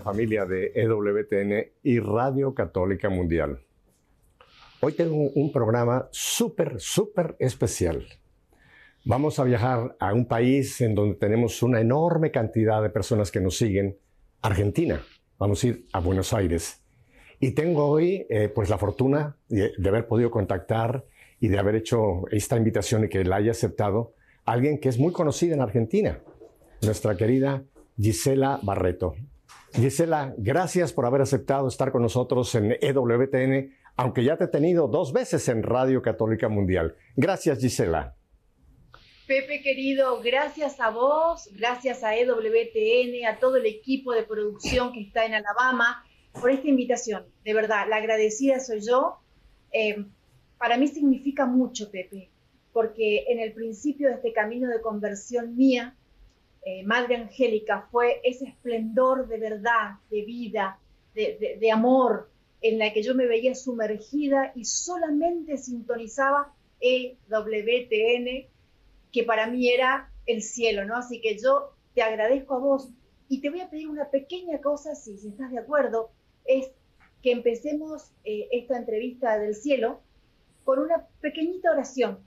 familia de EWTN y Radio Católica Mundial. Hoy tengo un programa súper, súper especial. Vamos a viajar a un país en donde tenemos una enorme cantidad de personas que nos siguen, Argentina. Vamos a ir a Buenos Aires. Y tengo hoy eh, pues la fortuna de, de, haber podido contactar y de haber hecho esta invitación y que la haya aceptado alguien que es muy conocida en Argentina, nuestra querida Gisela Barreto. Gisela, gracias por haber aceptado estar con nosotros en EWTN, aunque ya te he tenido dos veces en Radio Católica Mundial. Gracias, Gisela. Pepe querido, gracias a vos, gracias a EWTN, a todo el equipo de producción que está en Alabama por esta invitación. De verdad, la agradecida soy yo. Eh, para mí significa mucho, Pepe, porque en el principio de este camino de conversión mía, eh, Madre Angélica fue ese esplendor de verdad, de vida, de, amor, en la que yo me veía sumergida y solamente sintonizaba EWTN, que para mí era el cielo, ¿no? Así que yo te agradezco a vos y te voy a pedir una pequeña cosa, si, si estás de acuerdo, es que empecemos eh, esta entrevista del cielo con una pequeñita oración.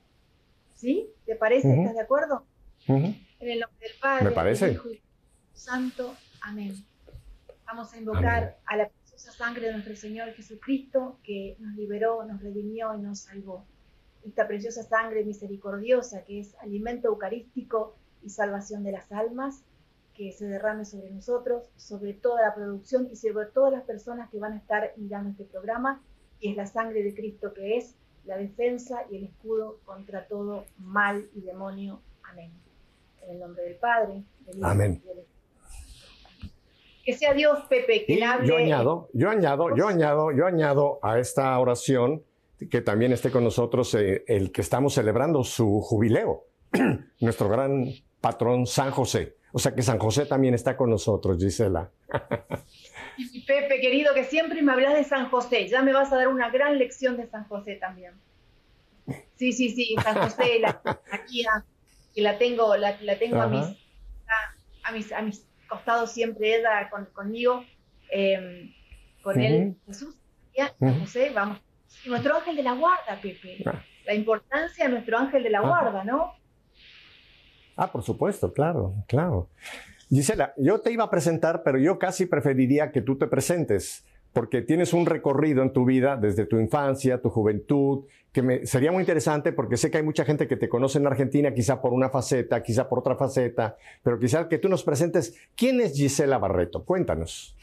¿Sí? ¿Te parece? ¿Estás de acuerdo? En el nombre del Padre, Me parece. del Hijo y del Santo. Amén. Vamos a invocar a la preciosa sangre de nuestro Señor Jesucristo que nos liberó, nos redimió y nos salvó. Esta preciosa sangre misericordiosa que es alimento eucarístico y salvación de las almas, que se derrame sobre nosotros, sobre toda la producción y sobre todas las personas que van a estar mirando este programa, y es la sangre de Cristo que es la defensa y el escudo contra todo mal y demonio. Amén. En el nombre del Padre, del Hijo Amén. y del Espíritu. Que sea Dios, Pepe, que Y le hable. yo añado, yo añado, yo añado, yo añado a esta oración que también esté con nosotros eh, el que estamos celebrando su jubileo, nuestro gran patrón San José. O sea que San José también está con nosotros, Gisela. Pepe, querido, que siempre me hablas de San José. Ya me vas a dar una gran lección de San José también. Sí, sí, sí, San José, la, la guía, que la tengo, la, la tengo a mis, a, a mis, a mis costados siempre ella con, conmigo, eh, con él. Jesús, María, San Ujú. José, vamos. Y nuestro ángel de la guarda, Pepe. Ah. La importancia de nuestro ángel de la Ajá. guarda, ¿no? Ah, por supuesto, claro, claro. Gisela, yo te iba a presentar, pero yo casi preferiría que tú te presentes, porque tienes un recorrido en tu vida desde tu infancia, tu juventud, que me, sería muy interesante porque sé que hay mucha gente que te conoce en Argentina, quizá por una faceta, quizá por otra faceta, pero quizá que tú nos presentes quién es Gisela Barreto. Cuéntanos.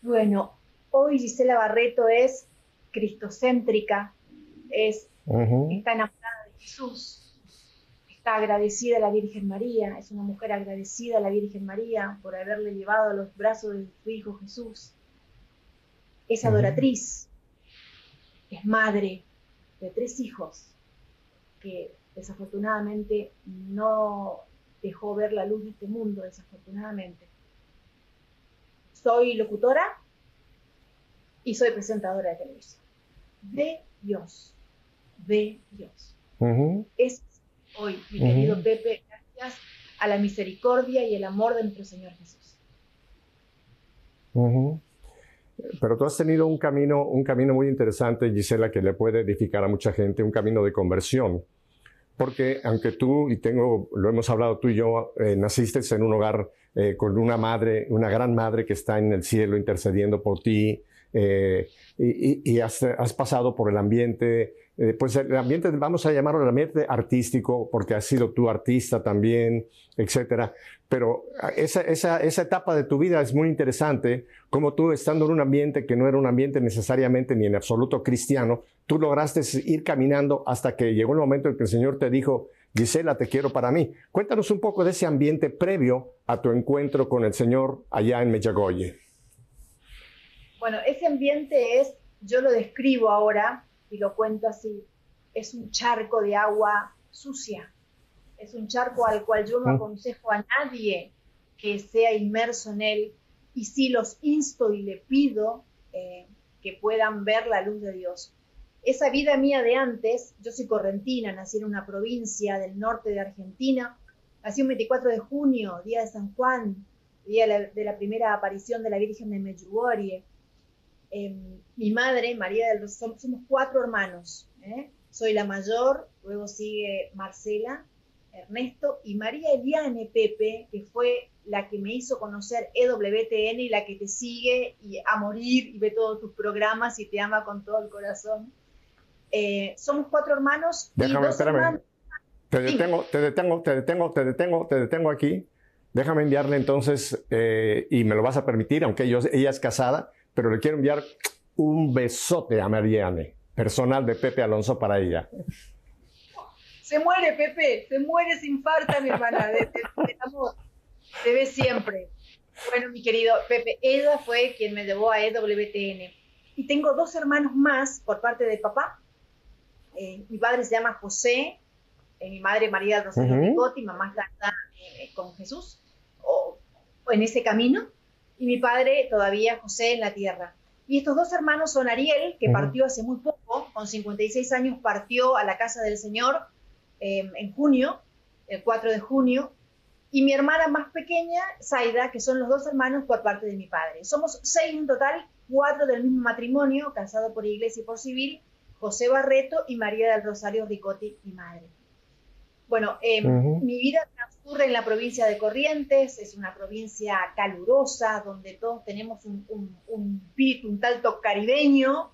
Bueno, hoy Gisela Barreto es cristocéntrica, es está enamorada de Jesús, está agradecida a la Virgen María, es una mujer agradecida a la Virgen María por haberle llevado a los brazos de su Hijo Jesús. Es adoratriz, es madre de tres hijos que desafortunadamente no dejó ver la luz de este mundo, desafortunadamente. Soy locutora y soy presentadora de televisión. De Dios, de Dios. Es hoy, mi querido Pepe, gracias a la misericordia y el amor de nuestro Señor Jesús. Pero tú has tenido un camino, un camino muy interesante, Gisela, que le puede edificar a mucha gente, un camino de conversión. Porque aunque tú, y tengo, lo hemos hablado tú y yo, eh, naciste en un hogar eh, con una madre, una gran madre que está en el cielo intercediendo por ti, eh, y, has, pasado por el ambiente, eh, pues el ambiente, vamos a llamarlo el ambiente artístico, porque has sido tú artista también, etcétera. Pero esa etapa de tu vida es muy interesante, como tú estando en un ambiente que no era un ambiente necesariamente ni en absoluto cristiano, tú lograste ir caminando hasta que llegó el momento en que el Señor te dijo, Gisela, te quiero para mí. Cuéntanos un poco de ese ambiente previo a tu encuentro con el Señor allá en Mellagoye. Bueno, ese ambiente es, yo lo describo ahora y lo cuento así, es un charco de agua sucia, es un charco al cual yo no Mm. aconsejo a nadie que sea inmerso en él y sí los insto y le pido eh, que puedan ver la luz de Dios. Esa vida mía de antes, yo soy correntina, nací en una provincia del norte de Argentina, nací un 24 de junio, día de San Juan, día de la primera aparición de la Virgen de Medjugorje. Em, mi madre, María del Rosario, somos cuatro hermanos. ¿eh? Soy la mayor, luego sigue Marcela, Ernesto y María Eliane Pepe, que fue la que me hizo conocer EWTN y la que te sigue y a morir y ve todos tus programas y te ama con todo el corazón. Eh, somos cuatro hermanos. Déjame, espérame. Te detengo, te detengo, te detengo, te detengo, te detengo aquí. Déjame enviarle entonces, eh, y me lo vas a permitir, aunque ella es casada, pero le quiero enviar un besote a Mariane, personal de Pepe Alonso para ella. Se muere, Pepe, se muere, sin infarta, mi hermana, de, amor. Te ve siempre. Bueno, mi querido Pepe, Eda fue quien me llevó a EWTN. Y tengo dos hermanos más por parte de papá. Eh, mi padre se llama José, eh, mi madre María Rosario uh mi mamá está eh, con Jesús, o, en ese camino, y mi padre todavía José en la tierra. Y estos dos hermanos son Ariel, que partió hace muy poco, con 56 años partió a la casa del Señor em, en junio, el 4 de junio, y mi hermana más pequeña, Zaida, que son los dos hermanos por parte de mi padre. Somos seis en total, cuatro del mismo matrimonio, casado por iglesia y por civil, José Barreto y María del Rosario Ricotti, mi madre. Bueno, em, mi vida transcurre en la provincia de Corrientes, es una provincia calurosa, donde todos tenemos un, un, un un tanto caribeño,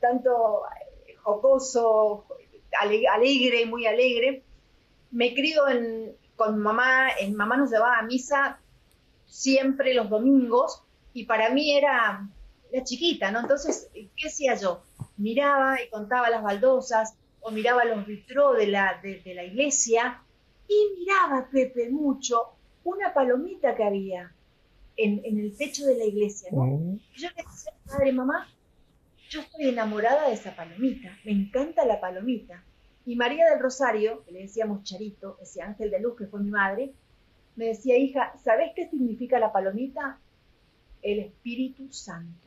tanto eh, jocoso, alegre, muy alegre. Me crió con mamá, en mamá nos llevaba a misa siempre los domingos y para mí era, era chiquita, ¿no? Entonces, ¿qué hacía yo? Miraba y contaba las baldosas, o miraba los vitró de la, de, la iglesia y miraba, Pepe, mucho una palomita que había en, el techo de la iglesia, ¿no? Mm. yo le decía, padre, mamá, yo estoy enamorada de esa palomita, me encanta la palomita. Y María del Rosario, que le decíamos Charito, ese ángel de luz que fue mi madre, me decía, hija, ¿sabes qué significa la palomita? El Espíritu Santo.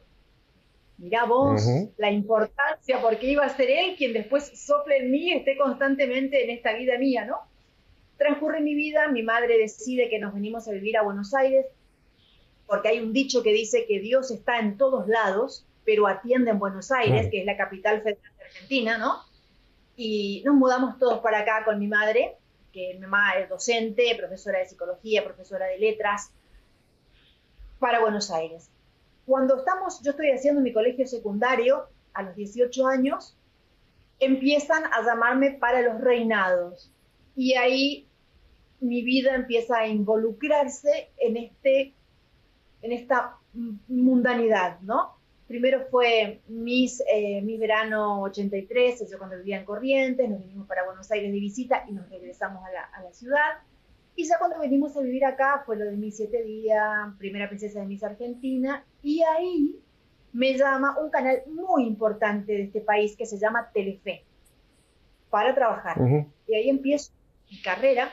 Mirá vos la importancia, porque iba a ser él quien después sople en mí esté constantemente en esta vida mía, ¿no? Transcurre mi vida, mi madre decide que nos venimos a vivir a Buenos Aires, porque hay un dicho que dice que Dios está en todos lados, pero atiende en Buenos Aires, que es la capital federal de Argentina, ¿no? Y nos mudamos todos para acá con mi madre, que mi mamá es docente, profesora de psicología, profesora de letras, para Buenos Aires. Cuando estamos, yo estoy haciendo mi colegio secundario a los 18 años, empiezan a llamarme para los reinados. Y ahí mi vida empieza a involucrarse en, este, en esta mundanidad, ¿no? Primero fue mis, eh, mi verano 83, yo cuando vivía en Corrientes, nos vinimos para Buenos Aires de visita y nos regresamos a la, a la ciudad. Y ya cuando venimos a vivir acá fue lo de mis siete días, primera princesa de Miss Argentina, y ahí me llama un canal muy importante de este país que se llama Telefe para trabajar. Y ahí empiezo mi carrera.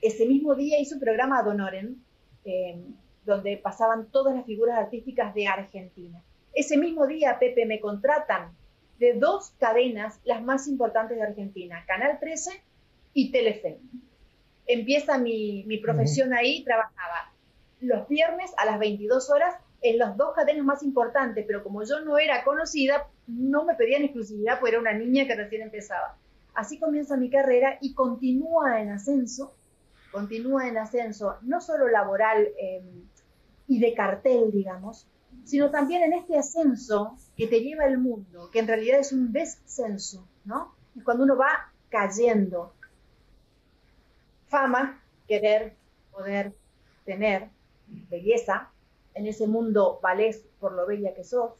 Ese mismo día hice un programa Donoren, eh, donde pasaban todas las figuras artísticas de Argentina. Ese mismo día, Pepe, me contratan de dos cadenas, las más importantes de Argentina, Canal 13 y Telefe empieza mi, profesión ahí, trabajaba los viernes a las 22 horas en las dos cadenas más importantes, pero como yo no era conocida, no me pedían exclusividad, porque era una niña que recién empezaba. Así comienza mi carrera y continúa en ascenso, continúa en ascenso, no solo laboral em, y de cartel, digamos, sino también en este ascenso que te lleva el mundo, que en realidad es un descenso, ¿no? Es cuando uno va cayendo, fama, querer, poder, tener, belleza. En ese mundo valés por lo bella que sos,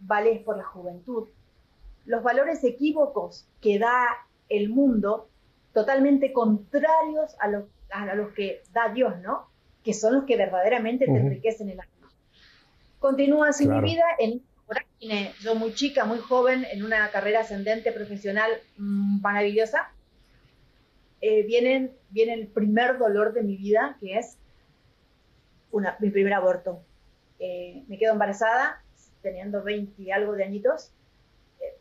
valés por la juventud. Los valores equívocos que da el mundo, totalmente contrarios a, los que da Dios, ¿no? Que son los que verdaderamente te enriquecen el alma. Continúa así mi vida en yo muy chica, muy joven, en una carrera ascendente profesional mm, maravillosa, eh, viene, viene el primer dolor de mi vida, que es una, mi primer aborto. Eh, me quedo embarazada, teniendo 20 y algo de añitos, eh,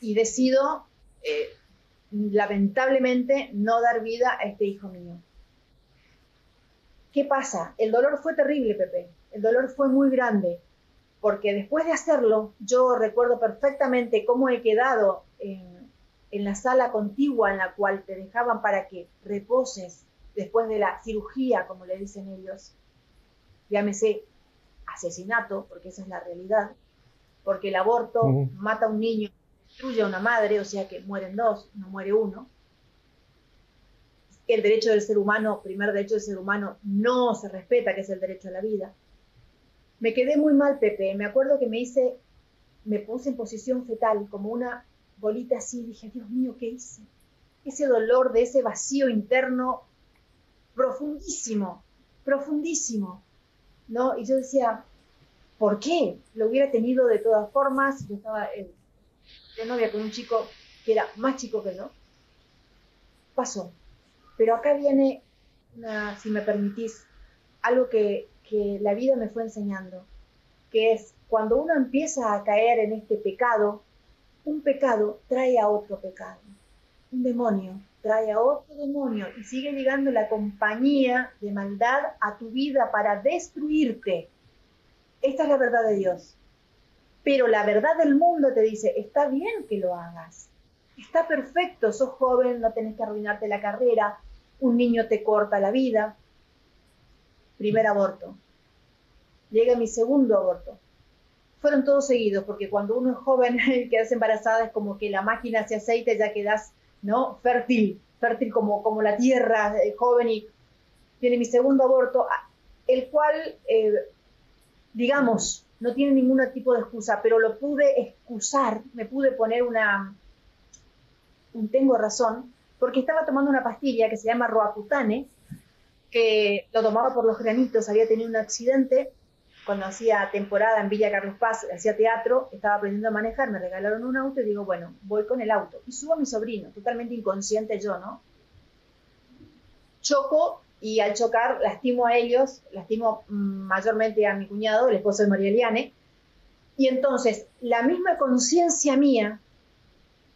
y decido, lamentablemente, no dar vida a este hijo mío. ¿qué pasa? El dolor fue terrible, Pepe. El dolor fue muy grande, porque después de hacerlo, yo recuerdo perfectamente cómo he quedado en, la sala contigua en la cual te dejaban para que reposes después de la cirugía, como le dicen ellos. Llámese asesinato, porque esa es la realidad, porque el aborto mata a un niño, destruye a una madre, o sea que mueren dos, no muere uno. El derecho del ser humano, primer derecho del ser humano, no se respeta, que es el derecho a la vida. Me quedé muy mal, Pepe. Me acuerdo que me hice, me puse en posición fetal, como una bolita así. Dije, Dios mío, ¿qué hice? Ese dolor de ese vacío interno profundísimo, profundísimo. ¿No? Y yo decía, ¿por qué? Lo hubiera tenido de todas formas. Yo estaba de novia con un chico que era más chico que yo. Pasó. Pero acá viene, si me permitís, algo que, que la vida me fue enseñando, que es cuando uno empieza a caer en este pecado, un pecado trae a otro pecado, un demonio trae a otro demonio y sigue llegando la compañía de maldad a tu vida para destruirte. Esta es la verdad de Dios. Pero la verdad del mundo te dice, está bien que lo hagas, está perfecto, sos joven, no tenés que arruinarte la carrera, un niño te corta la vida, primer aborto. Llega mi segundo aborto. Fueron todos seguidos, porque cuando uno es joven y quedas embarazada es como que la máquina se aceite, ya quedas, ¿no? Fértil, fértil como, como la tierra, eh, joven y tiene mi segundo aborto, el cual, eh, digamos, no tiene ningún tipo de excusa, pero lo pude excusar, me pude poner una, un tengo razón, porque estaba tomando una pastilla que se llama Roacutane, que lo tomaba por los granitos, había tenido un accidente cuando hacía temporada en Villa Carlos Paz, hacía teatro, estaba aprendiendo a manejar, me regalaron un auto y digo, bueno, voy con el auto. Y subo a mi sobrino, totalmente inconsciente yo, ¿no? Choco y al chocar lastimo a ellos, lastimo mayormente a mi cuñado, el esposo de María Eliane, y entonces la misma conciencia mía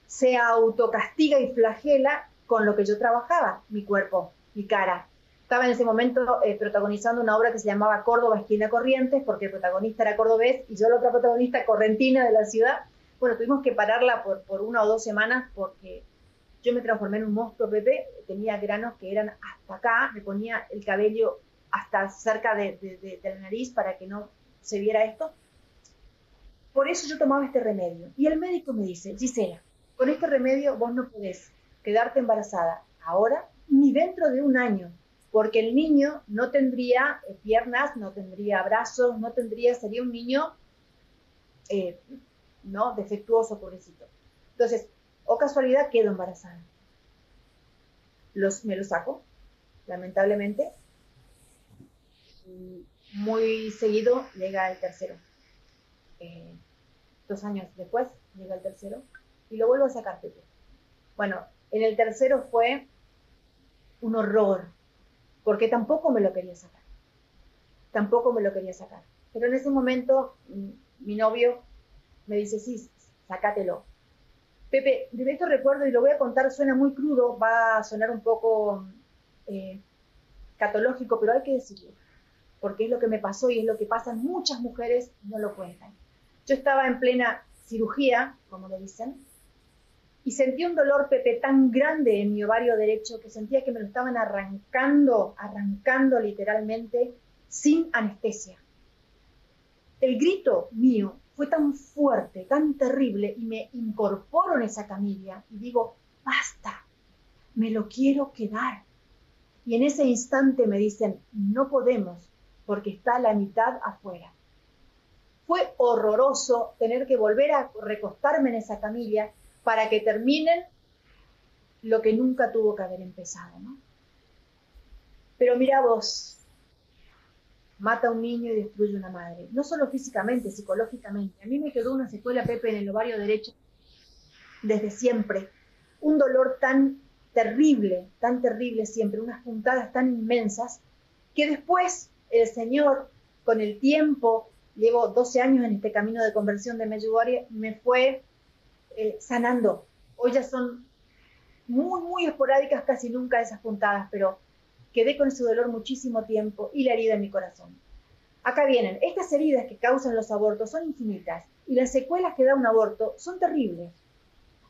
se autocastiga y flagela con lo que yo trabajaba, mi cuerpo, mi cara, estaba en ese momento eh, protagonizando una obra que se llamaba Córdoba Esquina Corrientes, porque el protagonista era cordobés y yo la otra protagonista correntina de la ciudad. Bueno, tuvimos que pararla por, por una o dos semanas porque yo me transformé en un monstruo, Pepe, tenía granos que eran hasta acá, me ponía el cabello hasta cerca de, de, la nariz para que no se viera esto. Por eso yo tomaba este remedio. Y el médico me dice, Gisela, con este remedio vos no podés quedarte embarazada ahora ni dentro de un año porque el niño no tendría eh, piernas, no tendría brazos, no tendría, sería un niño eh, no defectuoso, pobrecito. Entonces, o casualidad, quedo embarazada. Los, me lo saco, lamentablemente. muy seguido llega el tercero. Eh, dos años después llega el tercero y lo vuelvo a sacar, Bueno, en el tercero fue un horror, porque tampoco me lo quería sacar. Tampoco me lo quería sacar. Pero en ese momento mm, mi novio me dice, sí, sácatelo. Pepe, de esto recuerdo y lo voy a contar, suena muy crudo, va a sonar un poco eh, catológico, pero hay que decirlo, porque es lo que me pasó y es lo que pasan muchas mujeres, no lo cuentan. Yo estaba en plena cirugía, como lo dicen, y sentí un dolor, Pepe, tan grande en mi ovario derecho que sentía que me lo estaban arrancando, arrancando literalmente, sin anestesia. El grito mío fue tan fuerte, tan terrible, y me incorporo en esa camilla y digo, basta, me lo quiero quedar. Y en ese instante me dicen, no podemos, porque está la mitad afuera. Fue horroroso tener que volver a recostarme en esa camilla para que terminen lo que nunca tuvo que haber empezado, ¿no? Pero mira vos, mata a un niño y destruye una madre, no solo físicamente, psicológicamente. A mí me quedó una secuela, Pepe, en el ovario derecho desde siempre. Un dolor tan terrible, tan terrible siempre, unas puntadas tan inmensas, que después el Señor, con el tiempo, llevo 12 años en este camino de conversión de Medjugorje, me fue eh, sanando. Hoy ya son muy, muy esporádicas, casi nunca esas puntadas, pero quedé con ese dolor muchísimo tiempo y la herida en mi corazón. Acá vienen, estas heridas que causan los abortos son infinitas y las secuelas que da un aborto son terribles.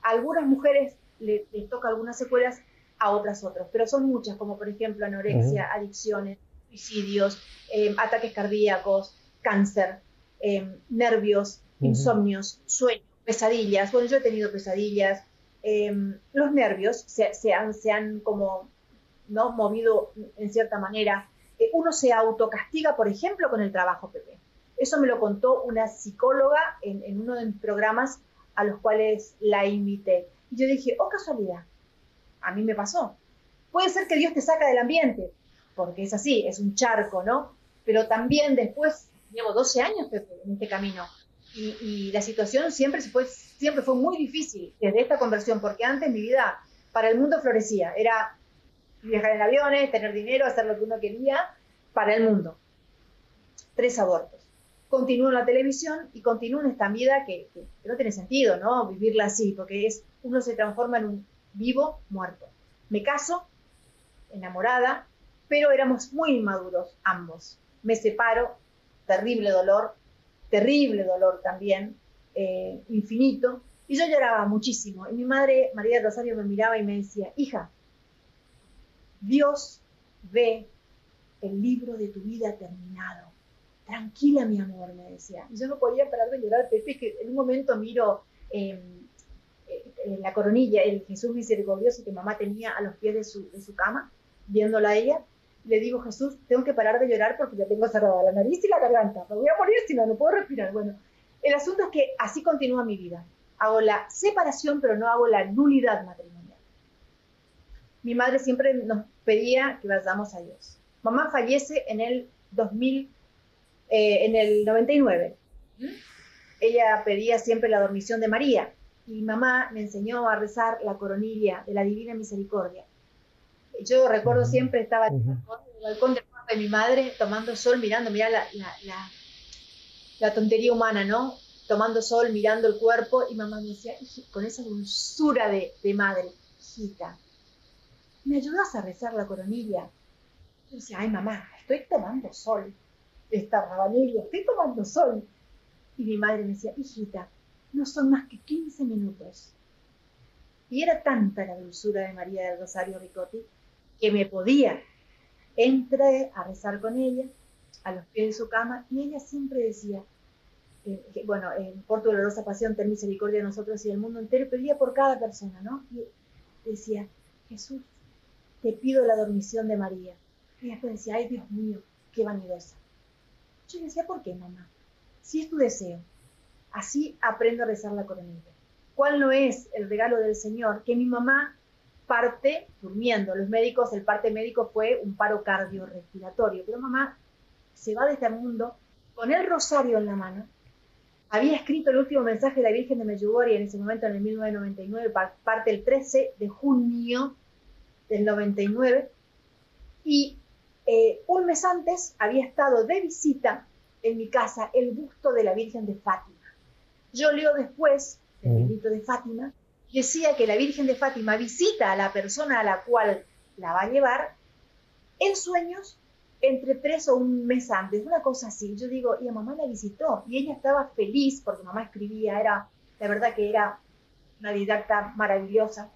A algunas mujeres les, toca algunas secuelas, a otras otras, pero son muchas, como por ejemplo anorexia, adicciones, suicidios, eh, ataques cardíacos, cáncer, eh, nervios, insomnios, sueños, pesadillas. Bueno, yo he tenido pesadillas. Eh, los nervios se, han, se han como ¿no? movido en cierta manera. uno se autocastiga, por ejemplo, con el trabajo, Pepe. Eso me lo contó una psicóloga en, uno de mis programas a los cuales la invité. Y yo dije, oh casualidad, a mí me pasó. Puede ser que Dios te saca del ambiente, porque es así, es un charco, ¿no? Pero también después, llevo 12 años en este camino, y, la situación siempre, fue, siempre fue muy difícil desde esta conversión, porque antes mi vida para el mundo florecía, era viajar en aviones, tener dinero, hacer lo que uno quería para el mundo. Tres abortos. Continúo en la televisión y continúo en esta vida que, no tiene sentido, ¿no? Vivirla así, porque uno se transforma en un vivo, muerto. Me caso, enamorada, pero éramos muy inmaduros ambos. Me separo, terrible dolor, terrible dolor también, eh, infinito, y yo lloraba muchísimo. Y mi madre, María Rosario, me miraba y me decía, hija, Dios ve el libro de tu vida terminado. Tranquila, mi amor, me decía. Yo no podía parar de llorar, Pepe, que en un momento miro em, eh, la coronilla, el Jesús misericordioso que mamá tenía a los pies de su, de su cama, viéndola a ella, le digo, Jesús, tengo que parar de llorar porque ya tengo cerrada la nariz y la garganta, me voy a morir si no, no puedo respirar. Bueno, el asunto es que así continúa mi vida. Hago la separación, pero no hago la nulidad matrimonial. Mi madre siempre nos pedía que vayamos a Dios. Mamá fallece en el 2000, eh, en el 99. Ella pedía siempre la dormición de María y mamá me enseñó a rezar la coronilla de la Divina Misericordia. Yo recuerdo siempre estaba en el balcón del de mi madre tomando sol, mirando, mira la, la, tontería humana, ¿no? Tomando sol, mirando el cuerpo y mamá me decía, con esa dulzura de, de madre, hijita, ¿me ayudas a rezar la coronilla? Yo decía, ay mamá, estoy tomando sol, esta rabanilla, estoy tomando sol. Y mi madre me decía, hijita, no son más que 15 minutos. Y era tanta la dulzura de María del Rosario Ricotti que me podía. Entré a rezar con ella, a los pies de su cama, y ella siempre decía, que, bueno, en por tu dolorosa pasión, ten misericordia de nosotros y del mundo entero, pedía por cada persona, ¿no? Y decía, Jesús, te pido la dormición de María. Y después decía, ay Dios mío, qué vanidosa. Yo decía, ¿por qué, mamá? Si es tu deseo, Así aprendo a rezar la coronilla. ¿Cuál no es el regalo del Señor? Que mi mamá parte durmiendo. Los médicos, el parte médico fue un paro cardiorrespiratorio, pero mamá se va de este mundo con el rosario en la mano. Había escrito el último mensaje de la Virgen de Medjugorje en ese momento, en el 1999, parte el 13 de junio del 99, y eh, un mes antes había estado de visita en mi casa el busto de la Virgen de Fátima. Yo leo después, el libro de Fátima, decía que la Virgen de Fátima visita a la persona a la cual la va a llevar en sueños entre tres o un mes antes, una cosa así. Yo digo, y a mamá la visitó y ella estaba feliz porque mamá escribía, era, la verdad que era una didacta maravillosa.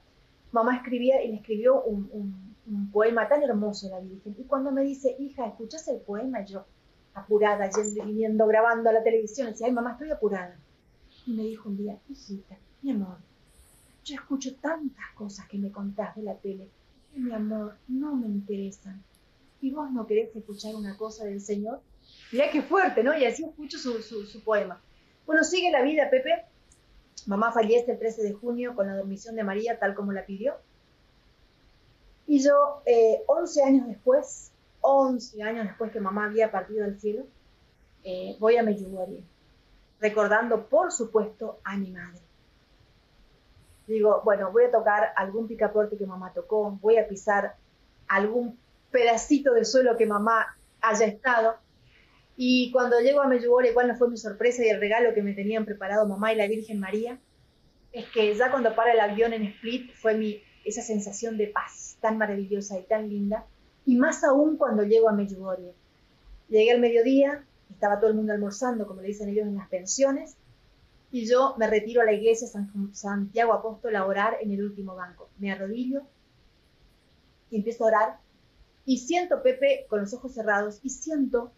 Mamá escribía y le escribió un, poema tan hermoso la Virgen. Y cuando me dice, hija, ¿escuchas el poema? Yo, apurada, yendo, viniendo, grabando a la televisión, decía, ay mamá, estoy apurada. Y me dijo un día, hijita, mi amor, yo escucho tantas cosas que me contás de la tele, y mi amor, no me interesan. ¿Y vos no querés escuchar una cosa del Señor? Mirá qué fuerte, ¿no? Y así escucho su, su, poema. Bueno, sigue la vida, Pepe. Mamá fallece el 13 de junio con la dormición de María, tal como la pidió. Y yo, eh, 11 años después, 11 años después que mamá había partido del cielo, eh, voy a Medjugorje recordando, por supuesto, a mi madre. Digo, bueno, voy a tocar algún picaporte que mamá tocó, voy a pisar algún pedacito de suelo que mamá haya estado. Y cuando llego a Medjugorje, ¿cuál no fue mi sorpresa y el regalo que me tenían preparado mamá y la Virgen María? Es que ya cuando para el avión en Split fue mi, esa sensación de paz tan maravillosa y tan linda Y más aún cuando llego a Medjugorje. Llegué al mediodía, estaba todo el mundo almorzando, como le dicen ellos en las pensiones, y yo me retiro a la iglesia San Santiago Apóstol a orar en el último banco. Me arrodillo y empiezo a orar y siento, Pepe, con los ojos cerrados, y siento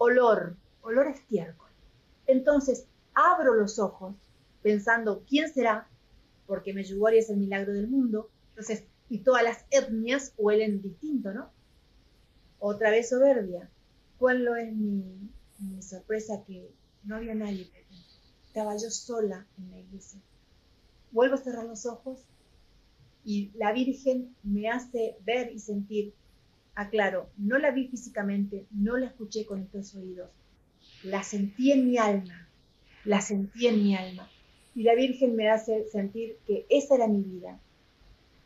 olor, olor a estiércol. Entonces abro los ojos pensando, ¿quién será? Porque Medjugorje es el milagro del mundo. Entonces, y todas las etnias huelen distinto, ¿no? Otra vez soberbia. ¿Cuál lo es mi, mi sorpresa? Que no había nadie. Estaba yo sola en la iglesia. Vuelvo a cerrar los ojos y la Virgen me hace ver y sentir, aclaro, no la vi físicamente, no la escuché con estos oídos, la sentí en mi alma, la sentí en mi alma. Y la Virgen me hace sentir que esa era mi vida,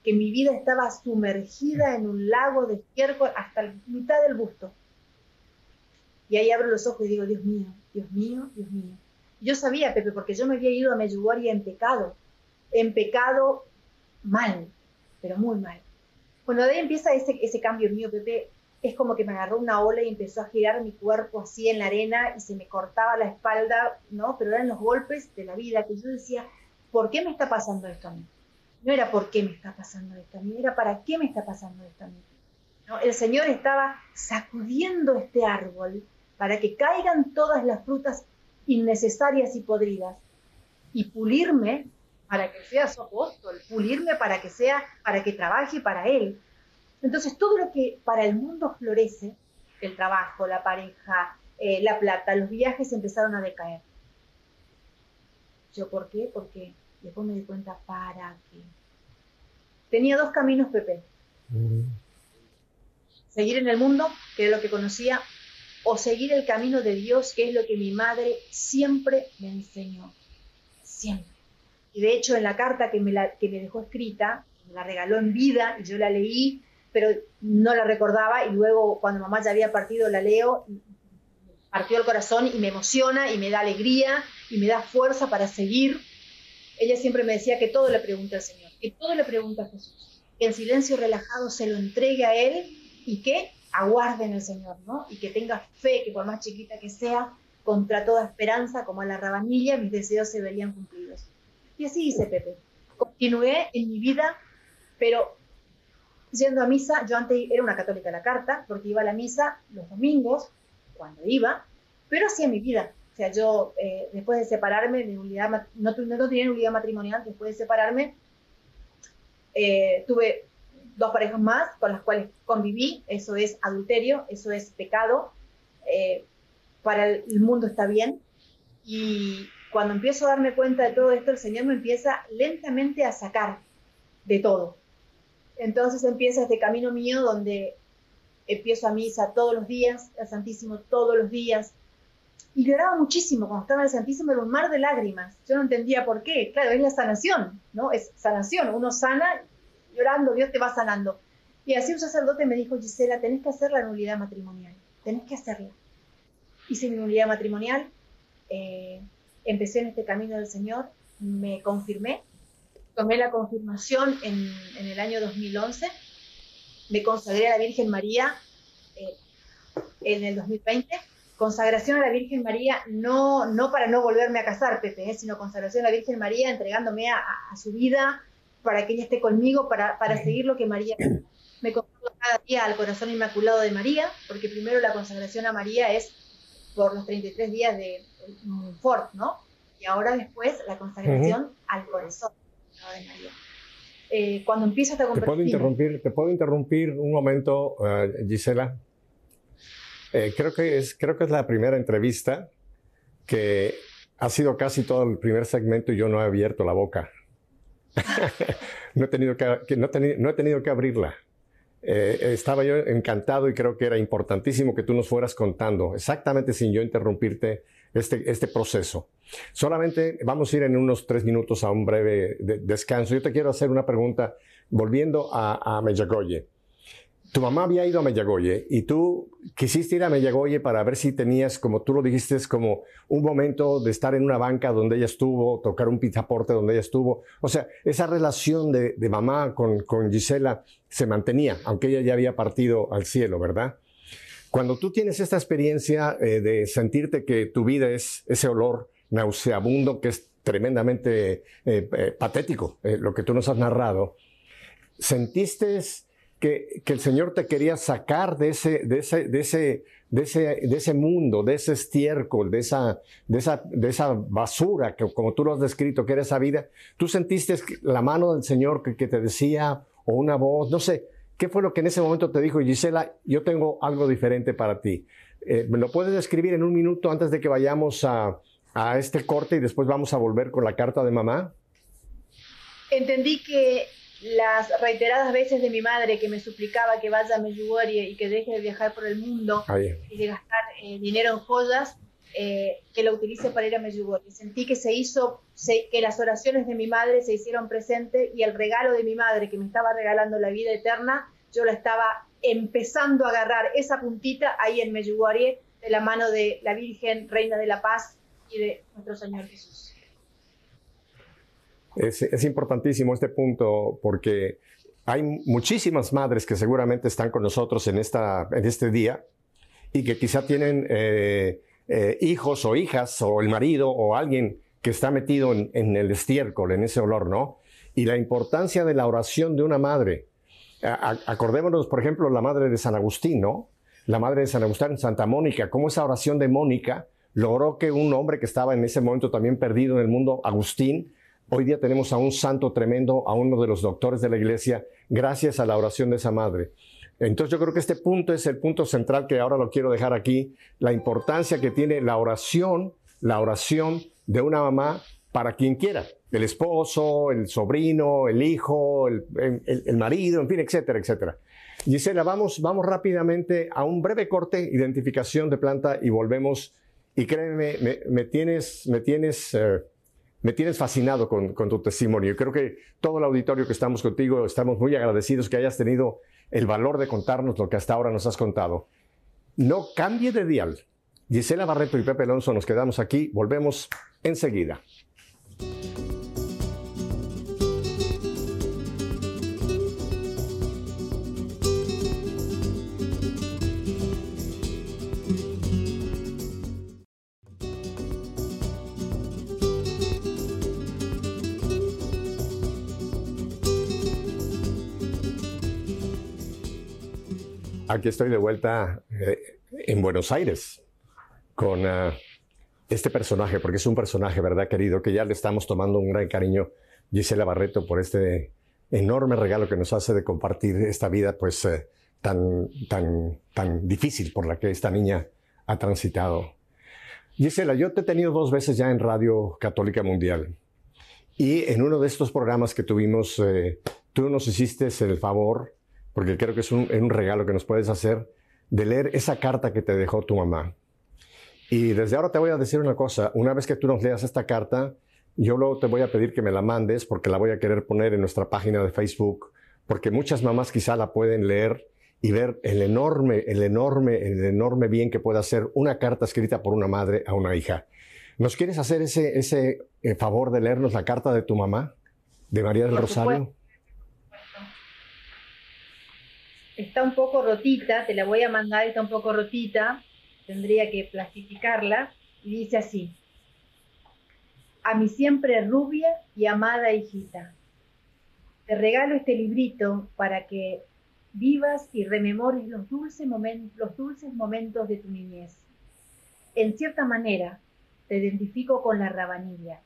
que mi vida estaba sumergida en un lago de estiércol hasta la mitad del busto. Y ahí abro los ojos y digo, Dios mío, Dios mío, Dios mío. Yo sabía, Pepe, porque yo me había ido a Medjugorje en pecado, en pecado mal, pero muy mal. Cuando de ahí empieza ese, ese cambio mío, Pepe, es como que me agarró una ola y empezó a girar mi cuerpo así en la arena y se me cortaba la espalda, ¿no? Pero eran los golpes de la vida que yo decía, ¿por qué me está pasando esto a mí? No era por qué me está pasando esto a mí, era para qué me está pasando esto a mí. ¿No? El Señor estaba sacudiendo este árbol para que caigan todas las frutas innecesarias y podridas, y pulirme para que sea su apóstol, pulirme para que sea, para que trabaje para él. Entonces todo lo que para el mundo florece, el trabajo, la pareja, eh, la plata, los viajes empezaron a decaer. ¿Yo por qué? Porque después me di cuenta, ¿para qué? Tenía dos caminos, Pepe. Seguir en el mundo, que era lo que conocía, o seguir el camino de Dios, que es lo que mi madre siempre me enseñó. Siempre. Y de hecho, en la carta que me, la, que me dejó escrita, me la regaló en vida y yo la leí, pero no la recordaba. Y luego, cuando mamá ya había partido, la leo, partió el corazón y me emociona y me da alegría y me da fuerza para seguir. Ella siempre me decía que todo le pregunta al Señor, que todo le pregunta a Jesús, que en silencio relajado se lo entregue a Él y que aguarde en el Señor, ¿no? Y que tenga fe, que por más chiquita que sea, contra toda esperanza, como a la rabanilla, mis deseos se verían cumplidos. Y así hice Pepe. Continué en mi vida, pero yendo a misa, yo antes era una católica a la carta, porque iba a la misa los domingos, cuando iba, pero hacía mi vida. O sea, yo eh, después de separarme, de unidad, no, no, tenía unidad matrimonial, después de separarme, eh, tuve dos parejas más con las cuales conviví, eso es adulterio, eso es pecado, eh, para el mundo está bien. Y cuando empiezo a darme cuenta de todo esto, el Señor me empieza lentamente a sacar de todo. Entonces empieza este camino mío donde empiezo a misa todos los días, al Santísimo todos los días. Y lloraba muchísimo cuando estaba en el Santísimo, era un mar de lágrimas. Yo no entendía por qué. Claro, es la sanación, ¿no? Es sanación. Uno sana llorando, Dios te va sanando. Y así un sacerdote me dijo, Gisela, tenés que hacer la nulidad matrimonial, tenés que hacerla. Hice mi nulidad matrimonial, eh, empecé en este camino del Señor, me confirmé, tomé la confirmación en, el año 2011, me consagré a la Virgen María eh, en el 2020, consagración a la Virgen María, no, no para no volverme a casar, Pepe, eh, sino consagración a la Virgen María entregándome a, a su vida, para que ella esté conmigo, para, para seguir lo que María me consagro cada día al corazón inmaculado de María, porque primero la consagración a María es por los 33 días de Fort, ¿no? Y ahora después la consagración al corazón de María. Eh, cuando empieza esta conversación... ¿Te puedo interrumpir, ¿te puedo interrumpir un momento, uh, Gisela? Eh, creo, que es, creo que es la primera entrevista que ha sido casi todo el primer segmento y yo no he abierto la boca. no, he tenido que, no, he tenido que abrirla. Eh, estaba yo encantado y creo que era importantísimo que tú nos fueras contando, exactamente sin yo interrumpirte, este, este proceso. Solamente vamos a ir en unos tres minutos a un breve descanso. Yo te quiero hacer una pregunta volviendo a, a tu mamá había ido a Mellagoye y tú quisiste ir a Mellagoye para ver si tenías, como tú lo dijiste, como un momento de estar en una banca donde ella estuvo, tocar un pizaporte donde ella estuvo. O sea, esa relación de, mamá con, con Gisela se mantenía, aunque ella ya había partido al cielo, ¿verdad? Cuando tú tienes esta experiencia eh, de sentirte que tu vida es ese olor nauseabundo que es tremendamente eh, eh, patético, lo que tú nos has narrado, ¿sentiste que, el Señor te quería sacar de ese, de ese, de ese, de ese, de ese mundo, de ese estiércol, de esa, de esa, de esa basura que como tú lo has descrito, que era esa vida? ¿Tú sentiste la mano del Señor que, que te decía, o una voz, no sé, ¿Qué fue lo que en ese momento te dijo Gisela? Yo tengo algo diferente para ti. Eh, ¿Me lo puedes describir en un minuto antes de que vayamos a, a, este corte y después vamos a volver con la carta de mamá? Entendí que las reiteradas veces de mi madre que me suplicaba que vaya a Medjugorje y que deje de viajar por el mundo y de gastar eh, dinero en joyas, eh, que lo utilice para ir a Medjugorje. Sentí que se hizo, que las oraciones de mi madre se hicieron presentes y el regalo de mi madre que me estaba regalando la vida eterna, yo la estaba empezando a agarrar esa puntita ahí en Medjugorje de la mano de la Virgen, Reina de la Paz y de nuestro Señor Jesús. Es, importantísimo este punto porque hay muchísimas madres que seguramente están con nosotros en, esta, en este día y que quizá tienen eh, eh, hijos o hijas o el marido o alguien que está metido en, el estiércol, en ese olor, ¿no? Y la importancia de la oración de una madre. acordémonos, por ejemplo, la madre de San Agustín, ¿no? La madre de San Agustín, Santa Mónica, cómo esa oración de Mónica logró que un hombre que estaba en ese momento también perdido en el mundo, Agustín, hoy día tenemos a un santo tremendo, a uno de los doctores de la iglesia, gracias a la oración de esa madre. Entonces yo creo que este punto es el punto central que ahora lo quiero dejar aquí, la importancia que tiene la oración, la oración de una mamá para quien quiera, el esposo, el sobrino, el hijo, el, marido, en fin, etcétera, etcétera. Gisela, vamos, vamos rápidamente a un breve corte, identificación de planta y volvemos. Y créeme, me, tienes, me tienes, eh, me tienes fascinado con, con tu testimonio. Yo creo que todo el auditorio que estamos contigo estamos muy agradecidos que hayas tenido el valor de contarnos lo que hasta ahora nos has contado. No cambie de dial. Gisela Barreto y Pepe Alonso nos quedamos aquí. Volvemos enseguida. Aquí estoy de vuelta eh, en Buenos Aires con ah, este personaje, porque es un personaje, ¿verdad, querido? Que ya le estamos tomando un gran cariño, Gisela Barreto, por este enorme regalo que nos hace de compartir esta vida, pues, eh, tan, tan, tan difícil por la que esta niña ha transitado. Gisela, yo te he tenido dos veces ya en Radio Católica Mundial. Y en uno de estos programas que tuvimos, eh, tú nos hiciste el favor porque creo que es un, regalo que nos puedes hacer de leer esa carta que te dejó tu mamá. Y desde ahora te voy a decir una cosa, una vez que tú nos leas esta carta, yo luego te voy a pedir que me la mandes porque la voy a querer poner en nuestra página de Facebook, porque muchas mamás quizá la pueden leer y ver el enorme, el enorme, el enorme bien que puede hacer una carta escrita por una madre a una hija. ¿Nos quieres hacer ese, ese eh, favor de leernos la carta de tu mamá, de María del Rosario? Está un poco rotita, te la voy a mandar, está un poco rotita, tendría que plastificarla, y dice así, a mi siempre rubia y amada hijita, te regalo este librito para que vivas y rememores los dulces, los dulces momentos de tu niñez. En cierta manera, te identifico con la rabanilla,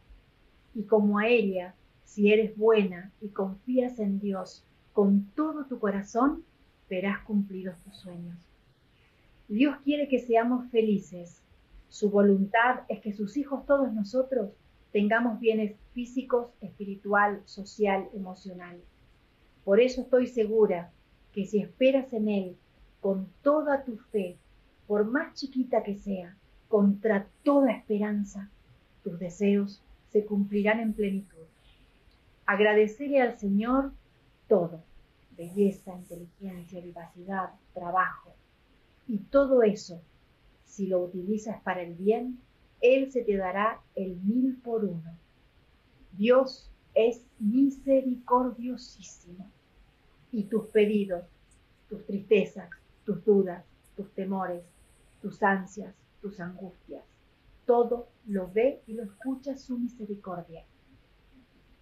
y como a ella, si eres buena y confías en Dios con todo tu corazón, verás cumplidos tus sueños. Dios quiere que seamos felices. Su voluntad es que sus hijos, todos nosotros, tengamos bienes físicos, espiritual, social, emocional. Por eso estoy segura que si esperas en Él con toda tu fe, por más chiquita que sea, contra toda esperanza, tus deseos se cumplirán en plenitud. Agradecerle al Señor todo belleza, inteligencia, vivacidad, trabajo. Y todo eso, si lo utilizas para el bien, Él se te dará el mil por uno. Dios es misericordiosísimo. Y tus pedidos, tus tristezas, tus dudas, tus temores, tus ansias, tus angustias, todo lo ve y lo escucha su misericordia.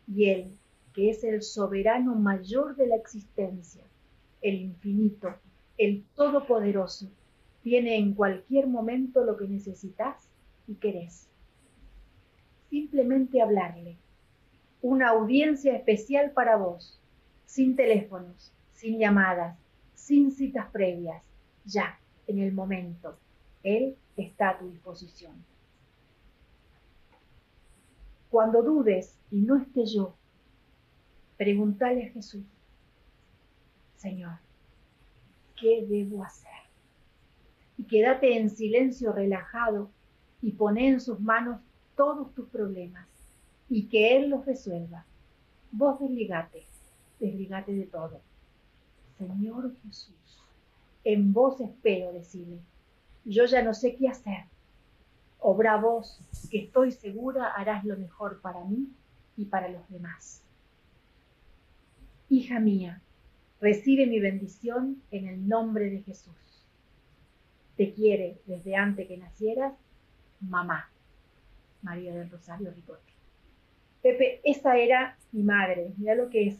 Y Él, que es el soberano mayor de la existencia, el infinito, el todopoderoso, tiene en cualquier momento lo que necesitas y querés. Simplemente hablarle. Una audiencia especial para vos, sin teléfonos, sin llamadas, sin citas previas, ya, en el momento. Él está a tu disposición. Cuando dudes y no esté yo, pregúntale a Jesús, Señor, ¿qué debo hacer? Y quédate en silencio relajado y pone en sus manos todos tus problemas y que Él los resuelva. Vos desligate, desligate de todo. Señor Jesús, en vos espero decirle, yo ya no sé qué hacer. Obra vos, que estoy segura harás lo mejor para mí y para los demás. Hija mía, recibe mi bendición en el nombre de Jesús. Te quiere desde antes que nacieras, mamá, María del Rosario Ricotti. Pepe, esa era mi madre, mira lo que es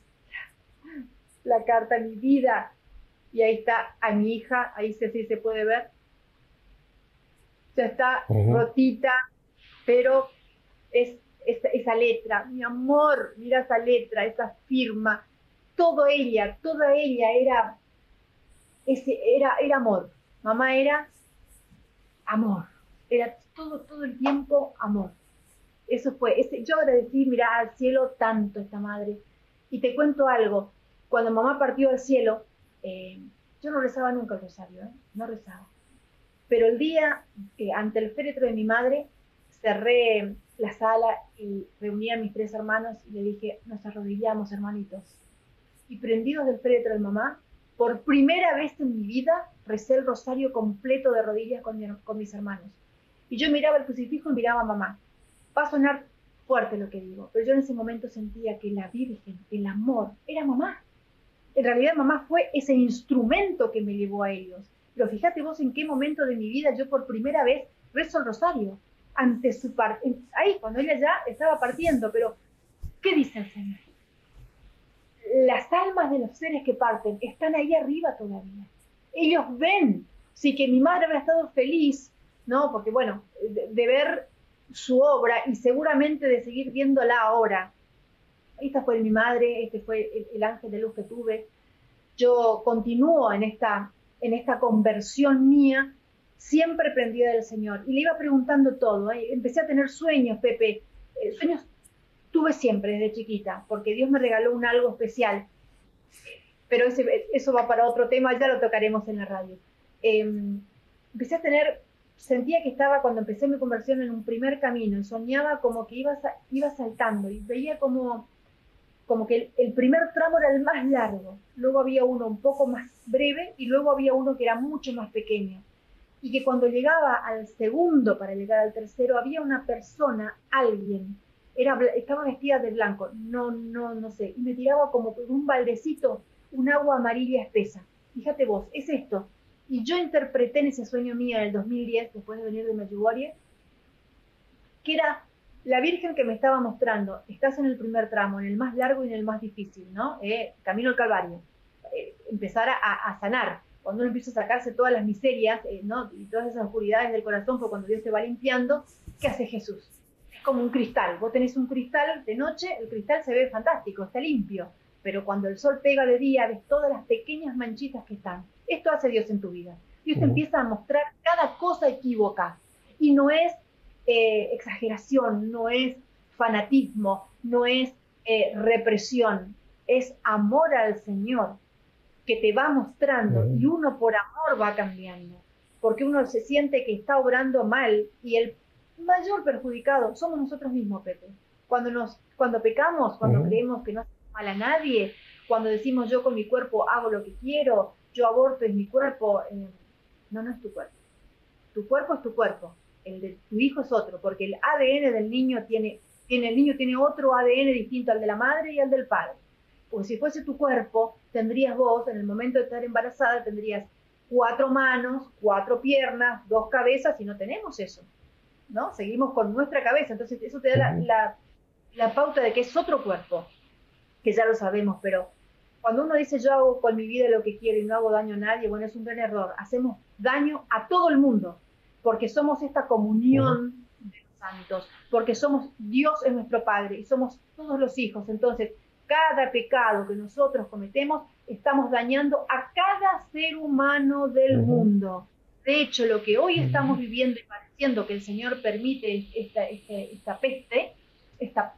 la carta, mi vida. Y ahí está a mi hija, ahí sí se puede ver, ya está rotita, pero es esa, letra, mi amor, mira esa letra, esa firma, todo ella, toda ella era, ese, era, era amor. Mamá era amor, era todo, todo el tiempo amor. Eso fue, ese, yo agradecí, mira, al cielo tanto esta madre. Y te cuento algo, cuando mamá partió al cielo, eh, yo no rezaba nunca el rosario, ¿eh? no rezaba. Pero el día, que ante el féretro de mi madre, cerré la sala y reuní a mis tres hermanos y le dije, nos arrodillamos, hermanitos. Y prendidos del féretro de mamá, por primera vez en mi vida recé el rosario completo de rodillas con, con mis hermanos. Y yo miraba el crucifijo y miraba a mamá. Va a sonar fuerte lo que digo, pero yo en ese momento sentía que la Virgen, el amor, era mamá. En realidad mamá fue ese instrumento que me llevó a ellos. Pero fíjate vos en qué momento de mi vida yo por primera vez rezo el rosario ante su parte. Ahí, cuando ella ya estaba partiendo, pero ¿qué dice el Señor? Las almas de los seres que parten están ahí arriba todavía. Ellos ven, sí que mi madre habrá estado feliz, ¿no? Porque bueno, de, ver su obra y seguramente de seguir viéndola ahora. Esta fue mi madre, este fue el, el ángel de luz que tuve. Yo continúo en esta en esta conversión mía, siempre prendida del Señor. Y le iba preguntando todo. ¿eh? Empecé a tener sueños, Pepe. Eh, sueños tuve siempre desde chiquita, porque Dios me regaló un algo especial. Pero eso va para otro tema, ya lo tocaremos en la radio. Em, empecé a tener, sentía que estaba cuando empecé mi conversión en un primer camino soñaba como que iba, iba saltando y veía como como que el, primer tramo era el más largo, luego había uno un poco más breve y luego había uno que era mucho más pequeño. Y que cuando llegaba al segundo para llegar al tercero había una persona, alguien, estaba vestida de blanco, no, no, no sé, y me tiraba como por un baldecito un agua amarilla espesa. Fíjate vos, es esto. Y yo interpreté en ese sueño mío en el 2010, después de venir de Medjugorje, que era la Virgen que me estaba mostrando, estás en el primer tramo, en el más largo y en el más difícil, ¿no? Eh, camino al Calvario. Eh, empezar a, sanar. Cuando uno empieza a sacarse todas las miserias, eh, ¿no? Y todas esas oscuridades del corazón, fue cuando Dios te va limpiando, ¿qué hace Jesús? Como un cristal. Vos tenés un cristal de noche, el cristal se ve fantástico, está limpio. Pero cuando el sol pega de día, ves todas las pequeñas manchitas que están. Esto hace Dios en tu vida. Dios te empieza a mostrar cada cosa equívoca. Y no es eh, exageración, no es fanatismo, no es eh, represión, es amor al Señor que te va mostrando y uno por amor va cambiando, porque uno se siente que está obrando mal y el mayor perjudicado somos nosotros mismos, Pepe. Cuando, nos, cuando pecamos, cuando creemos que no hacemos mal a nadie, cuando decimos yo con mi cuerpo hago lo que quiero, yo aborto es mi cuerpo, eh, no, no es tu cuerpo. Tu cuerpo es tu cuerpo, el de tu hijo es otro, porque el ADN del niño tiene, tiene, el niño tiene otro ADN distinto al de la madre y al del padre. Porque si fuese tu cuerpo, tendrías vos, en el momento de estar embarazada, tendrías cuatro manos, cuatro piernas, dos cabezas, y no tenemos eso. ¿No? Seguimos con nuestra cabeza, entonces eso te da la, la pauta de que es otro cuerpo, que ya lo sabemos, pero cuando uno dice yo hago con mi vida lo que quiero y no hago daño a nadie, bueno, es un gran error. Hacemos daño a todo el mundo, porque somos esta comunión de los santos, porque somos Dios es nuestro Padre y somos todos los hijos. Entonces, cada pecado que nosotros cometemos, estamos dañando a cada ser humano del mundo. De hecho, lo que hoy estamos viviendo y pareciendo que el Señor permite esta, esta, esta peste, esta,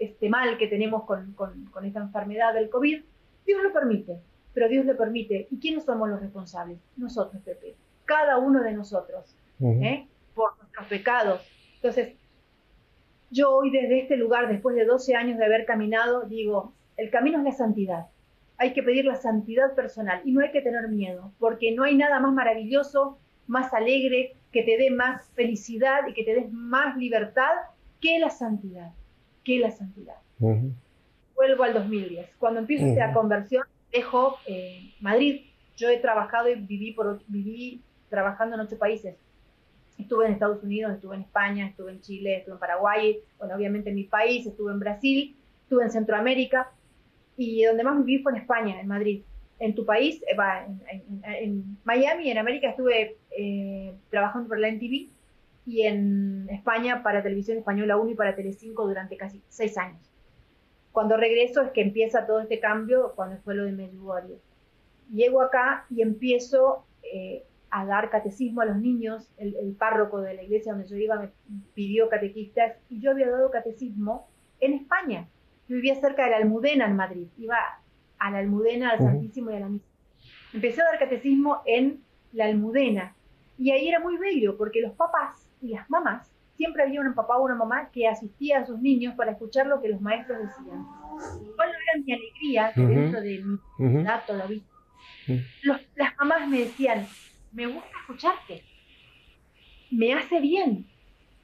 este mal que tenemos con, con, con esta enfermedad del COVID, Dios lo permite, pero Dios lo permite. ¿Y quiénes somos los responsables? Nosotros, Pepe. Cada uno de nosotros, ¿eh? por nuestros pecados. Entonces, yo hoy desde este lugar, después de 12 años de haber caminado, digo, el camino es la santidad. Hay que pedir la santidad personal y no hay que tener miedo, porque no hay nada más maravilloso, más alegre, que te dé más felicidad y que te des más libertad que la santidad, que la santidad vuelvo al 2010. Cuando empiezo esta conversión, dejo eh, Madrid. Yo he trabajado y viví, por, viví trabajando en ocho países. Estuve en Estados Unidos, estuve en España, estuve en Chile, estuve en Paraguay, bueno, obviamente en mi país, estuve en Brasil, estuve en Centroamérica y donde más viví fue en España, en Madrid. En tu país, eh, va, en, en, Miami, en América estuve eh, trabajando por la NTV y en España para Televisión Española 1 y para Telecinco durante casi seis años. Cuando regreso es que empieza todo este cambio, cuando fue lo de Medjugorje. Llego acá y empiezo eh, a dar catecismo a los niños. El, párroco de la iglesia donde yo iba me pidió catequistas y yo había dado catecismo en España. Yo vivía cerca de la Almudena en Madrid. Iba a la Almudena, al Santísimo y a la Misa. Empecé a dar catecismo en la Almudena. Y ahí era muy bello porque los papás y las mamás siempre había un papá o una mamá que asistía a sus niños para escuchar lo que los maestros decían. ¿Cuál era mi alegría que dentro de mi edad todavía? las mamás me decían, me gusta escucharte, me hace bien.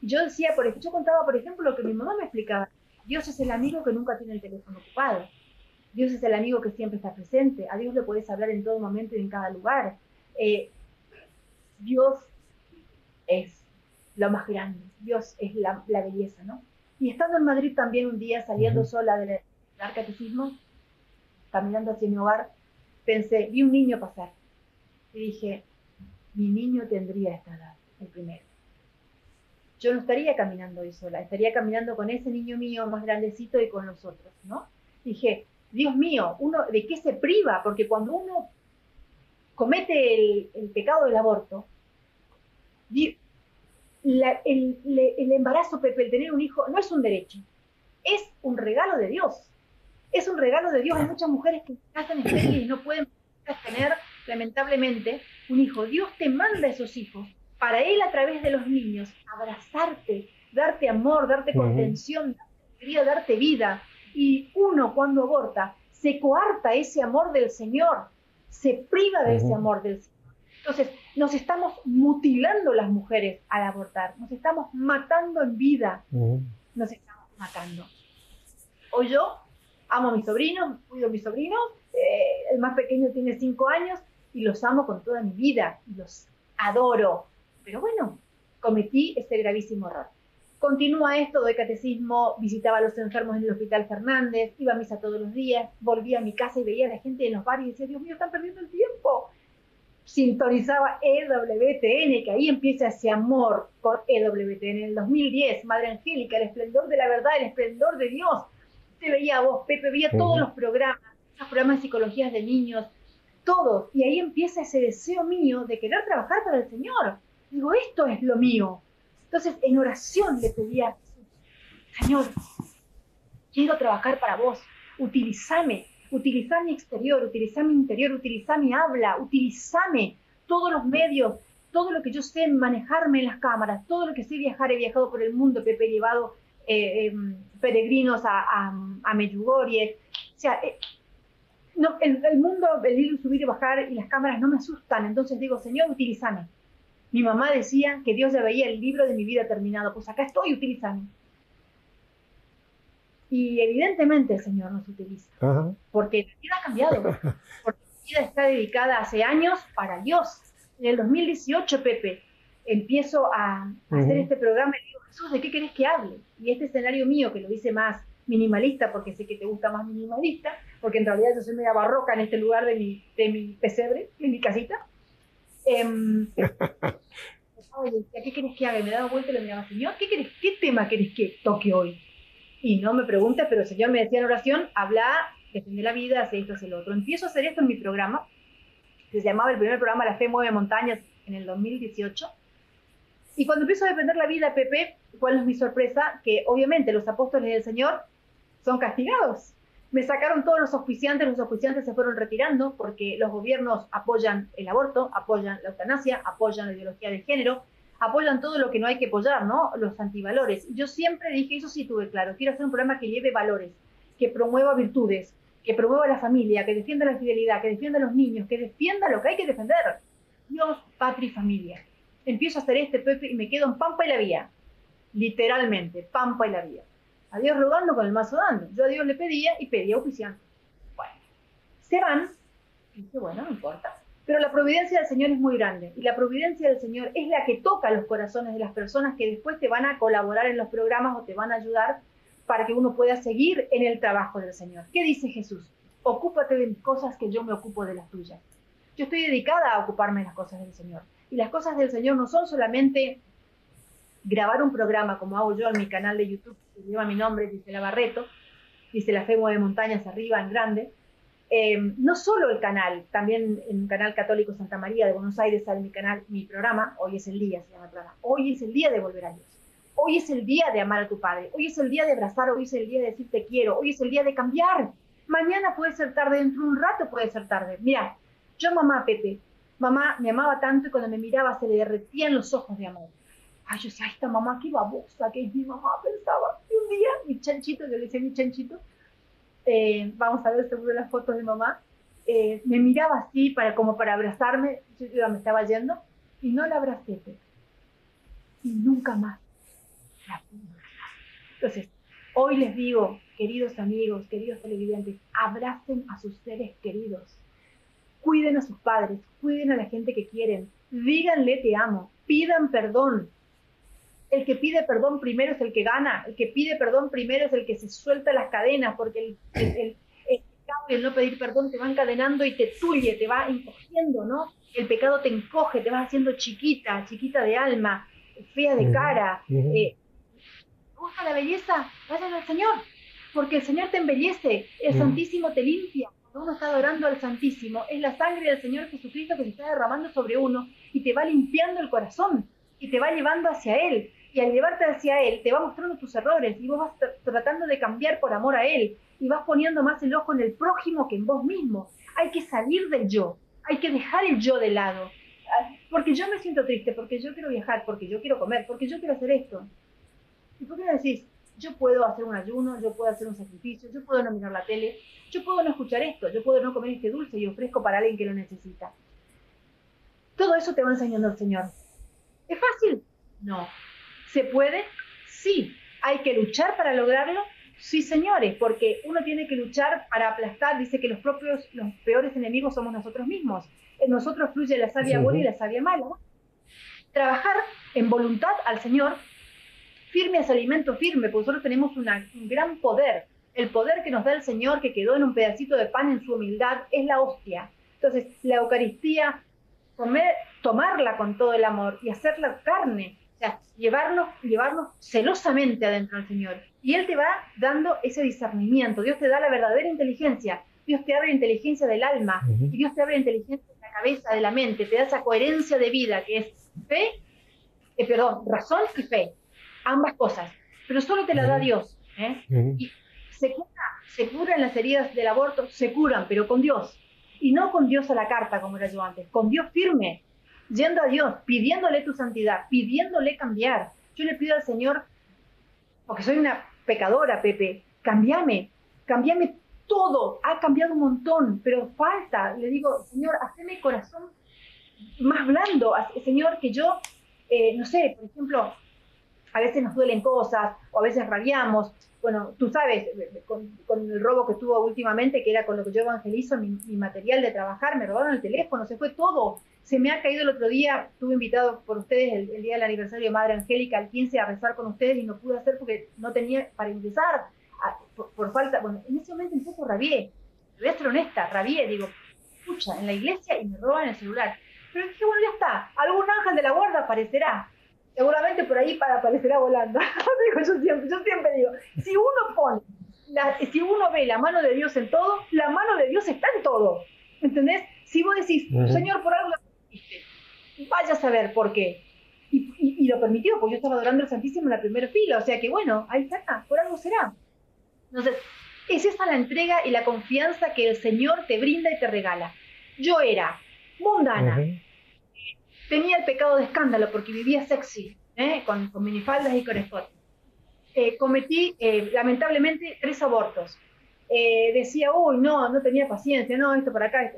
Yo decía, por yo contaba, por ejemplo, lo que mi mamá me explicaba. Dios es el amigo que nunca tiene el teléfono ocupado. Dios es el amigo que siempre está presente. A Dios le puedes hablar en todo momento y en cada lugar. Eh, Dios es lo más grande. Dios es la, belleza, ¿no? Y estando en Madrid también un día, saliendo sola del, del catecismo, caminando hacia mi hogar, pensé, vi un niño pasar. Y dije, mi niño tendría esta edad, el primero. Yo no estaría caminando hoy sola, estaría caminando con ese niño mío más grandecito y con los otros, ¿no? Dije, Dios mío, uno, ¿de qué se priva? Porque cuando uno comete el, pecado del aborto, el, embarazo, Pepe, el tener un hijo, no es un derecho, es un regalo de Dios. Es un regalo de Dios. Hay muchas mujeres que casan estériles y no pueden tener, lamentablemente, un hijo. Dios te manda esos hijos para Él a través de los niños, abrazarte, darte amor, darte contención, darte alegría, darte vida. Y uno cuando aborta, se coarta ese amor del Señor, se priva de ese amor del Señor. Entonces, nos estamos mutilando las mujeres al abortar, nos estamos matando en vida, nos estamos matando. Hoy yo amo a mis sobrinos, cuido a mis sobrinos, eh, el más pequeño tiene cinco años y los amo con toda mi vida y los adoro. Pero bueno, cometí este gravísimo error. Continúa esto, doy catecismo, visitaba a los enfermos en el Hospital Fernández, iba a misa todos los días, volvía a mi casa y veía a la gente en los bares y decía, Dios mío, están perdiendo el tiempo sintonizaba EWTN, que ahí empieza ese amor por EWTN. En el 2010, Madre Angélica, el esplendor de la verdad, el esplendor de Dios. Te veía vos, Pepe, veía todos los programas, los programas de psicologías de niños, todos. Y ahí empieza ese deseo mío de querer trabajar para el Señor. Digo, esto es lo mío. Entonces, en oración le pedía, Señor, quiero trabajar para vos, utilízame, Utilizar mi exterior, utilizar mi interior, utilizar mi habla, utilizame todos los medios, todo lo que yo sé manejarme en las cámaras, todo lo que sé viajar, he viajado por el mundo, Pepe, he llevado eh, em, peregrinos a, a, a, Medjugorje. O sea, eh, no, el, el, mundo, el ir, subir y bajar y las cámaras no me asustan. Entonces digo, Señor, utilízame. Mi mamá decía que Dios ya veía el libro de mi vida terminado. Pues acá estoy, utilízame. Y evidentemente el Señor nos utiliza. Porque la vida ha cambiado. Porque la vida está dedicada hace años para Dios. En el 2018, Pepe, empiezo a hacer este programa y digo, Jesús, ¿de qué querés que hable? Y este escenario mío, que lo hice más minimalista, porque sé que te gusta más minimalista, porque en realidad yo soy media barroca en este lugar de mi, de mi pesebre, en mi casita. Eh, Oye, ¿qué querés que haga? Me daba vuelta y le miraba, Señor, ¿qué, querés, ¿qué tema querés que toque hoy? Y no me preguntes, pero el Señor me decía en oración, habla, defiende la vida, hace esto, hace lo otro. Empiezo a hacer esto en mi programa, que se llamaba el primer programa La Fe Mueve Montañas en el 2018. Y cuando empiezo a defender la vida, Pepe, ¿cuál es mi sorpresa? Que obviamente los apóstoles del Señor son castigados. Me sacaron todos los auspiciantes, los auspiciantes se fueron retirando porque los gobiernos apoyan el aborto, apoyan la eutanasia, apoyan la ideología de género, apoyan todo lo que no hay que apoyar, ¿no? Los antivalores. Yo siempre dije, eso sí tuve claro, quiero hacer un programa que lleve valores, que promueva virtudes, que promueva la familia, que defienda la fidelidad, que defienda a los niños, que defienda lo que hay que defender. Dios, patria y familia. Empiezo a hacer este Pepe y me quedo en Pampa y la Vía. Literalmente, Pampa y la Vía. A Dios rogando con el mazo dando. Yo a Dios le pedía y pedía oficiante. Bueno, se van. Y bueno, no importa. Pero la providencia del Señor es muy grande. Y la providencia del Señor es la que toca los corazones de las personas que después te van a colaborar en los programas o te van a ayudar para que uno pueda seguir en el trabajo del Señor. ¿Qué dice Jesús? Ocúpate de cosas que yo me ocupo de las tuyas. Yo estoy dedicada a ocuparme de las cosas del Señor. Y las cosas del Señor no son solamente grabar un programa como hago yo en mi canal de YouTube, que lleva mi nombre, dice La Barreto, dice La Fe de Montañas arriba en grande. Eh, no solo el canal, también en canal católico Santa María de Buenos Aires sale mi canal, mi programa, Hoy es el día, se llama programa. Hoy es el día de volver a Dios. Hoy es el día de amar a tu padre. Hoy es el día de abrazar. Hoy es el día de decir te quiero. Hoy es el día de cambiar. Mañana puede ser tarde, dentro de un rato puede ser tarde. Mira, yo mamá Pepe, mamá me amaba tanto y cuando me miraba se le derretían los ojos de amor. Ay, yo decía, esta mamá qué babosa que mi mamá, pensaba. Y un día, mi chanchito, yo le decía mi chanchito, eh, vamos a ver seguro las fotos de mamá, eh, me miraba así para, como para abrazarme, yo me estaba yendo, y no la abracé, y nunca más la Entonces, hoy les digo, queridos amigos, queridos televidentes, abracen a sus seres queridos, cuiden a sus padres, cuiden a la gente que quieren, díganle te amo, pidan perdón, el que pide perdón primero es el que gana, el que pide perdón primero es el que se suelta las cadenas, porque el, el, el, no pedir perdón te va encadenando y te tuye, te va encogiendo, ¿no? El pecado te encoge, te vas haciendo chiquita, chiquita de alma, fea de cara. Eh, ¿Busca la belleza? Vayan al Señor, porque el Señor te embellece, el Santísimo te limpia. Cuando uno está adorando al Santísimo, es la sangre del Señor Jesucristo que se está derramando sobre uno y te va limpiando el corazón y te va llevando hacia Él y al llevarte hacia Él te va mostrando tus errores y vos vas tratando de cambiar por amor a Él y vas poniendo más el ojo en el prójimo que en vos mismo. Hay que salir del yo, hay que dejar el yo de lado. Ah, porque yo me siento triste, porque yo quiero viajar, porque yo quiero comer, porque yo quiero hacer esto. ¿Y por qué no decís, yo puedo hacer un ayuno, yo puedo hacer un sacrificio, yo puedo no mirar la tele, yo puedo no escuchar esto, yo puedo no comer este dulce y ofrezco para alguien que lo necesita? Todo eso te va enseñando el Señor. ¿Es fácil? No. ¿Se puede? Sí. ¿Hay que luchar para lograrlo? Sí, señores, porque uno tiene que luchar para aplastar, dice que los propios, los peores enemigos somos nosotros mismos. En nosotros fluye la sabia buena y la sabia mala. Trabajar en voluntad al Señor, firme es alimento firme, porque nosotros tenemos un gran poder. El poder que nos da el Señor, que quedó en un pedacito de pan en su humildad, es la hostia. Entonces, la Eucaristía, comer, tomarla con todo el amor y hacerla carne, o sea, llevarnos, llevarnos celosamente adentro al Señor. Y Él te va dando ese discernimiento. Dios te da la verdadera inteligencia. Dios te abre la inteligencia del alma. Y Dios te abre la inteligencia de la cabeza, de la mente. Te da esa coherencia de vida que es fe, eh, perdón, razón y fe. Ambas cosas. Pero solo te la da Dios. ¿eh? Y se cura, se curan las heridas del aborto, se curan, pero con Dios. Y no con Dios a la carta, como era yo antes. Con Dios firme, yendo a Dios, pidiéndole tu santidad, pidiéndole cambiar. Yo le pido al Señor, porque soy una pecadora, Pepe, cambiame, cambiame todo ha cambiado un montón, pero falta, le digo, Señor, haceme el corazón más blando, Señor, que yo, eh, no sé, por ejemplo, a veces nos duelen cosas o a veces rabiamos. Bueno, tú sabes, con, el robo que tuvo últimamente, que era con lo que yo evangelizo, mi, material de trabajar, me robaron el teléfono, se fue todo. Se me ha caído el otro día, estuve invitado por ustedes el, día del aniversario de Madre Angélica, al 15, a rezar con ustedes y no pude hacer porque no tenía para empezar, por, falta, bueno, en ese momento un poco rabié, voy a ser honesta, rabié, digo, escucha, en la iglesia y me roban el celular. Pero dije, bueno, ya está, algún ángel de la guarda aparecerá seguramente por ahí para aparecerá volando. yo, siempre, yo siempre digo, si uno pone, si uno ve la mano de Dios en todo, la mano de Dios está en todo. ¿Entendés? Si vos decís, Señor, por algo vaya a saber por qué. Y, lo permitió, porque yo estaba adorando al Santísimo en la primera fila, o sea que bueno, ahí está, por algo será. Entonces, es esa la entrega y la confianza que el Señor te brinda y te regala. Yo era mundana, tenía el pecado de escándalo porque vivía sexy, ¿eh? con, minifaldas y con escote. Eh, cometí, eh, lamentablemente, tres abortos. decía, uy, no, no tenía paciencia, no, esto para acá.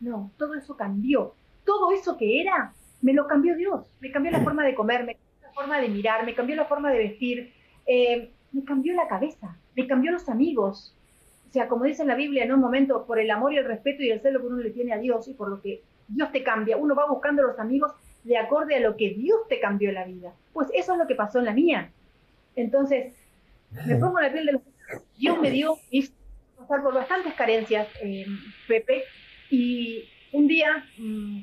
No, todo eso cambió. Todo eso que era, me lo cambió Dios. Me cambió la forma de comer, me cambió la forma de mirar, me cambió la forma de vestir, me cambió la cabeza, me cambió los amigos. O sea, como dice en la Biblia, en un momento, por el amor y el respeto y el celo que uno le tiene a Dios y por lo que Dios te cambia. Uno va buscando los amigos de acorde a lo que Dios te cambió la vida. Pues eso es lo que pasó en la mía. Entonces, me pongo en la piel de los... Dios me dio, hizo pasar por bastantes carencias, eh, Pepe, y un día, mm,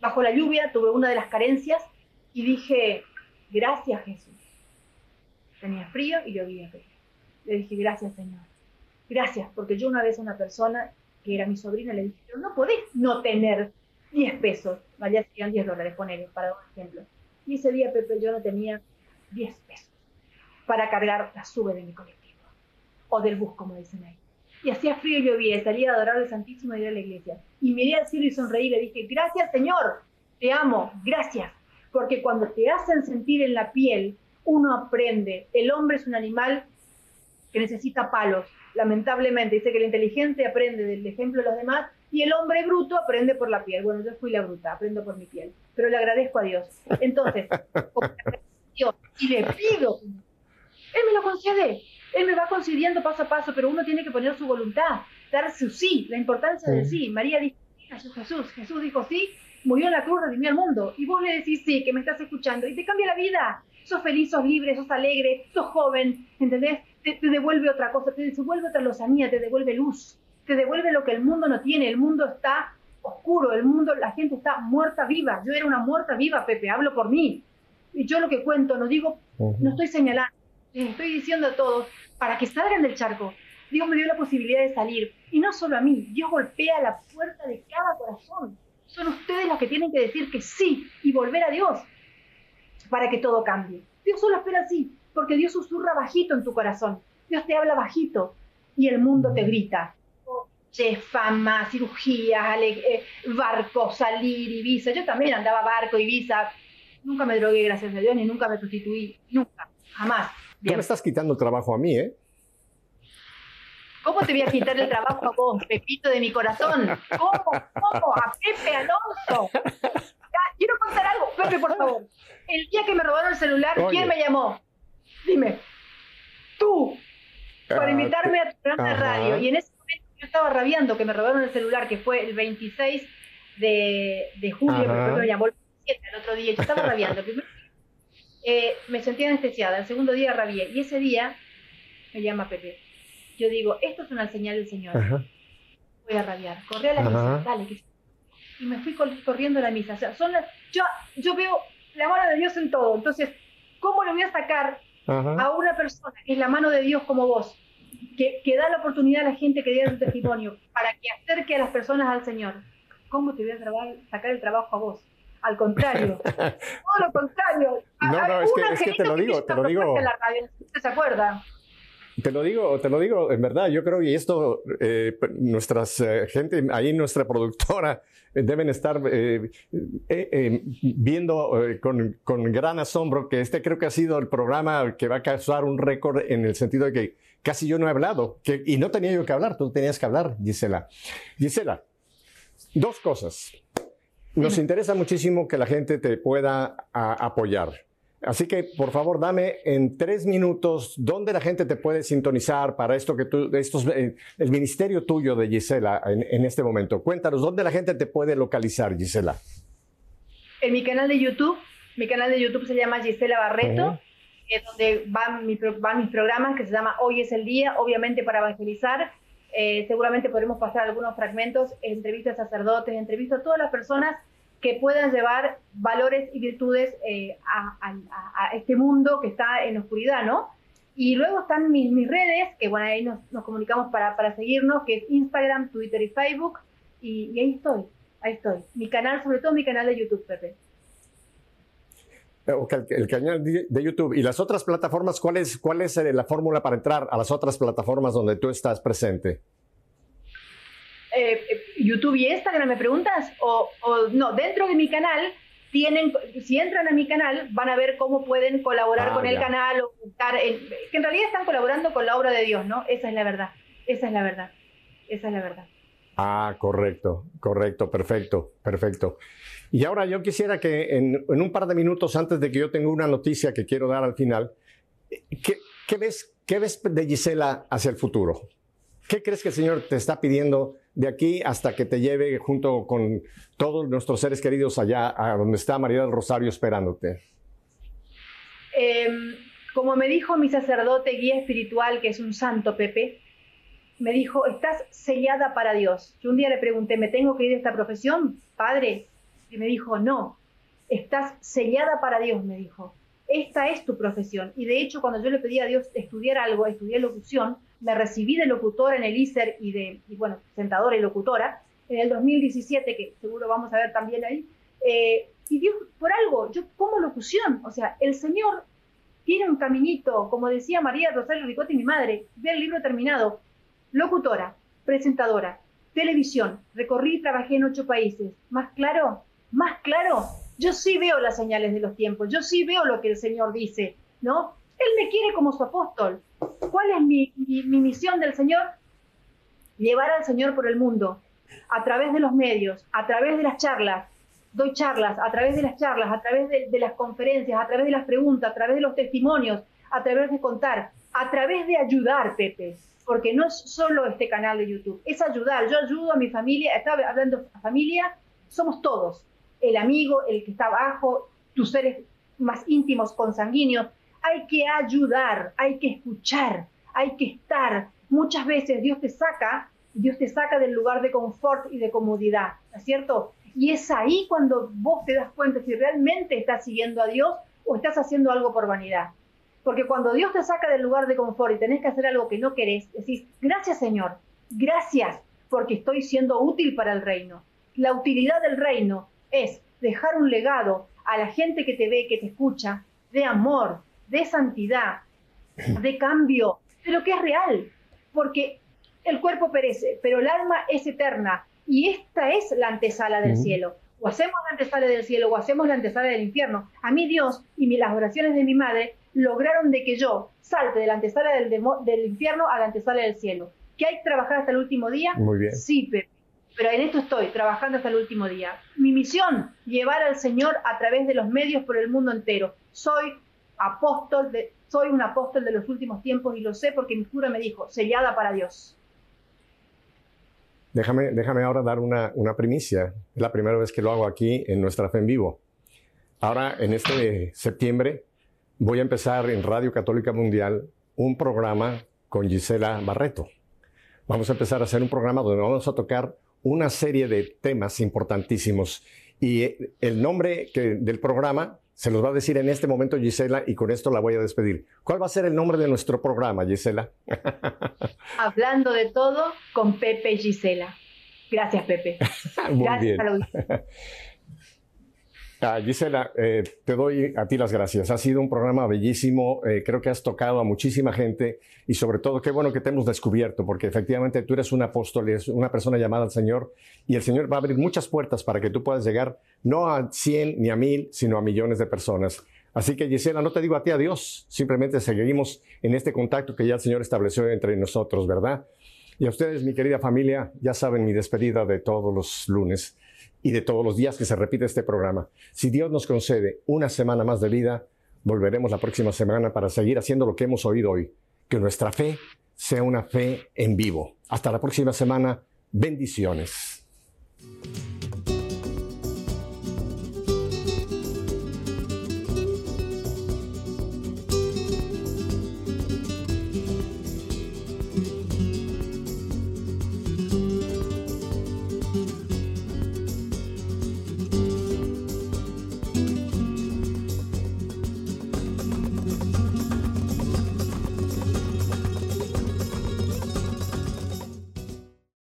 bajo la lluvia, tuve una de las carencias y dije, gracias Jesús. Tenía frío y llovía. Le dije, gracias Señor. Gracias, porque yo una vez a una persona que era mi sobrina le dije, pero no podés no tener 10 pesos, valía serían 10 dólares, poner, para un ejemplo. Y ese día, Pepe, yo no tenía 10 pesos para cargar la sube de mi colectivo, o del bus, como dicen ahí. Y hacía frío y llovía, salía a adorar al Santísimo y a la iglesia. Y miré al cielo y sonreí y le dije, gracias Señor, te amo, gracias. Porque cuando te hacen sentir en la piel, uno aprende. El hombre es un animal que necesita palos, lamentablemente. Dice que el inteligente aprende del ejemplo de los demás y el hombre bruto aprende por la piel. Bueno, yo fui la bruta, aprendo por mi piel, pero le agradezco a Dios. Entonces, y le pido, Él me lo concede, Él me va concediendo paso a paso, pero uno tiene que poner su voluntad, dar su sí, la importancia del sí. María dijo, Jesús, Jesús dijo sí, murió en la cruz, redimió al mundo, y vos le decís sí, que me estás escuchando, y te cambia la vida. Sos feliz, sos libre, sos alegre, sos joven, ¿entendés? Te, te devuelve otra cosa, te devuelve otra lozanía, te devuelve luz te devuelve lo que el mundo no tiene. El mundo está oscuro, el mundo, la gente está muerta viva. Yo era una muerta viva, Pepe, hablo por mí. Y yo lo que cuento, no digo, no estoy señalando, estoy diciendo a todos, para que salgan del charco. Dios me dio la posibilidad de salir. Y no solo a mí, Dios golpea la puerta de cada corazón. Son ustedes los que tienen que decir que sí y volver a Dios para que todo cambie. Dios solo espera así, porque Dios susurra bajito en tu corazón. Dios te habla bajito y el mundo te grita fama, cirugías, eh, barco, salir, Ibiza. Yo también andaba barco, Ibiza. Nunca me drogué, gracias a Dios, ni nunca me sustituí. Nunca, jamás. Bien. me estás quitando el trabajo a mí, ¿eh? ¿Cómo te voy a quitar el trabajo a vos, Pepito de mi corazón? ¿Cómo? ¿Cómo? A Pepe Alonso. quiero contar algo. Pepe, por favor. El día que me robaron el celular, ¿quién me llamó? Dime. Tú. Para ah, invitarme a tu programa de radio. Y en ese yo estaba rabiando que me robaron el celular, que fue el 26 de, de julio, pero me llamó el otro día, yo estaba rabiando. Eh, me sentía anestesiada, el segundo día rabié, y ese día me llama Pepe. Yo digo, esto es una señal del Señor. Voy a rabiar. Corrí a la misa, dale. Que... Y me fui corriendo a la misa. O sea, son las... yo, yo veo la mano de Dios en todo. Entonces, ¿cómo le voy a sacar a una persona que es la mano de Dios como vos? que, da la oportunidad a la gente que diera su testimonio para que acerque a las personas al Señor. ¿Cómo te voy a sacar el trabajo a vos? Al contrario, todo lo contrario. No, no, es que, es que te lo digo, te lo digo. ¿Se acuerda? Te lo digo, te lo digo, en verdad, yo creo que esto, eh, nuestras eh, gente, ahí nuestra productora, eh, deben estar viendo con, con, gran asombro que este creo que ha sido el programa que va a causar un récord en el sentido de que casi yo no he hablado, que, y no tenía yo que hablar, tú tenías que hablar, Gisela. Gisela, dos cosas. Nos interesa muchísimo que la gente te pueda apoyar. Así que, por favor, dame en tres minutos dónde la gente te puede sintonizar para esto que tú, estos, eh, el ministerio tuyo de Gisela en, este momento. Cuéntanos, ¿dónde la gente te puede localizar, Gisela? En mi canal de YouTube. Mi canal de YouTube se llama Gisela Barreto es donde van, mis programas que se llama Hoy es el Día, obviamente para evangelizar. Eh, seguramente podremos pasar algunos fragmentos, entrevistas a sacerdotes, entrevistas a todas las personas que puedan llevar valores y virtudes eh, a, este mundo que está en oscuridad, ¿no? Y luego están mis, mis redes, que bueno, ahí nos, nos comunicamos para, para, seguirnos, que es Instagram, Twitter y Facebook, y, y ahí estoy, ahí estoy. Mi canal, sobre todo mi canal de YouTube, Pepe el, canal de YouTube. ¿Y las otras plataformas, cuál es, cuál es eh, la fórmula para entrar a las otras plataformas donde tú estás presente? Eh, eh, YouTube y Instagram, ¿me preguntas? O, no, dentro de mi canal tienen, si entran a mi canal, van a ver cómo pueden colaborar ah, con el canal o buscar, que en realidad están colaborando con la obra de Dios, ¿no? Esa es la verdad, esa es la verdad, esa es la verdad. Ah, correcto, correcto, perfecto, perfecto. Y ahora yo quisiera que en, un par de minutos antes de que yo tenga una noticia que quiero dar al final, ¿qué, ves, ¿qué ves de Gisela hacia el futuro? ¿Qué crees que el Señor te está pidiendo de aquí hasta que te lleve junto con todos nuestros seres queridos allá a donde está María del Rosario esperándote? Em, como me dijo mi sacerdote guía espiritual, que es un santo Pepe, me dijo, estás sellada para Dios. Yo un día le pregunté, ¿me tengo que ir de esta profesión, padre? Y me dijo, no, estás sellada para Dios, me dijo. Esta es tu profesión. Y de hecho, cuando yo le pedí a Dios estudiar algo, estudié locución, me recibí de locutora en el ISER y de, y bueno, sentadora y locutora, en el 2017, que seguro vamos a ver también ahí. Eh, y Dios, por algo, yo como locución, o sea, el Señor tiene un caminito, como decía María Rosario Ricotti, mi madre, ve el libro terminado, locutora, presentadora, televisión, recorrí y trabajé en ocho países. ¿Más claro? más claro, yo sí veo las señales de los tiempos, yo sí veo lo que el Señor dice, ¿no? Él me quiere como su apóstol. ¿Cuál es mi, misión del Señor? Llevar al Señor por el mundo, a través de los medios, a través de las charlas. Doy charlas, a través de las charlas, a través de, de las conferencias, a través de las preguntas, a través de los testimonios, a través de contar, a través de ayudar, Pepe porque no es solo este canal de YouTube, es ayudar. Yo ayudo a mi familia, estaba hablando de familia, somos todos el amigo, el que está abajo, tus seres más íntimos, consanguíneos. Hay que ayudar, hay que escuchar, hay que estar. Muchas veces Dios te saca, Dios te saca del lugar de confort y de comodidad, ¿no es cierto? Y es ahí cuando vos te das cuenta si realmente estás siguiendo a Dios o estás haciendo algo por vanidad. Porque cuando Dios te saca del lugar de confort y tenés que hacer algo que no querés, decís, gracias Señor, gracias porque estoy siendo útil para el reino. La utilidad del reino es dejar un legado a la gente que te ve, que te escucha, de amor, de santidad, de cambio, pero que es real, porque el cuerpo perece, pero el alma es eterna y esta es la antesala del cielo. O hacemos la antesala del cielo o hacemos la antesala del infierno. A mí Dios y las oraciones de mi madre lograron de que yo salte de la antesala del, del infierno a la antesala del cielo. ¿Que hay que trabajar hasta el último día? Muy bien. Sí, pero pero en esto estoy, trabajando hasta el último día. Mi misión, llevar al Señor a través de los medios por el mundo entero. Soy apóstol, de, soy un apóstol de los últimos tiempos y lo sé porque mi cura me dijo, sellada para Dios. Déjame, déjame ahora dar una, una primicia. Es la primera vez que lo hago aquí en nuestra fe en vivo. Ahora, en este septiembre, voy a empezar en Radio Católica Mundial un programa con Gisela Barreto. Vamos a empezar a hacer un programa donde vamos a tocar una serie de temas importantísimos. Y eh, el nombre del programa se los va a decir en este momento Gisela y con esto la voy a despedir. ¿Cuál va a ser el nombre de nuestro programa, Gisela? Hablando de todo con Pepe y Gisela. Gracias, Pepe. Muy Gracias bien. Ah, Gisela, eh, te doy a ti las gracias. Ha sido un programa bellísimo. Eh, creo que has tocado a muchísima gente y sobre todo qué bueno que te hemos descubierto porque efectivamente tú eres un apóstol, eres una persona llamada al Señor y el Señor va a abrir muchas puertas para que tú puedas llegar no a 100 ni a 1000, sino a millones de personas. Así que Gisela, no te digo a ti adiós, simplemente seguimos en este contacto que ya el Señor estableció entre nosotros, ¿verdad? Y a ustedes, mi querida familia, ya saben mi despedida de todos los lunes y de todos los días que se repite este programa. Si Dios nos concede una semana más de vida, volveremos la próxima semana para seguir haciendo lo que hemos oído hoy, que nuestra fe sea una fe en vivo. Hasta la próxima semana. Bendiciones.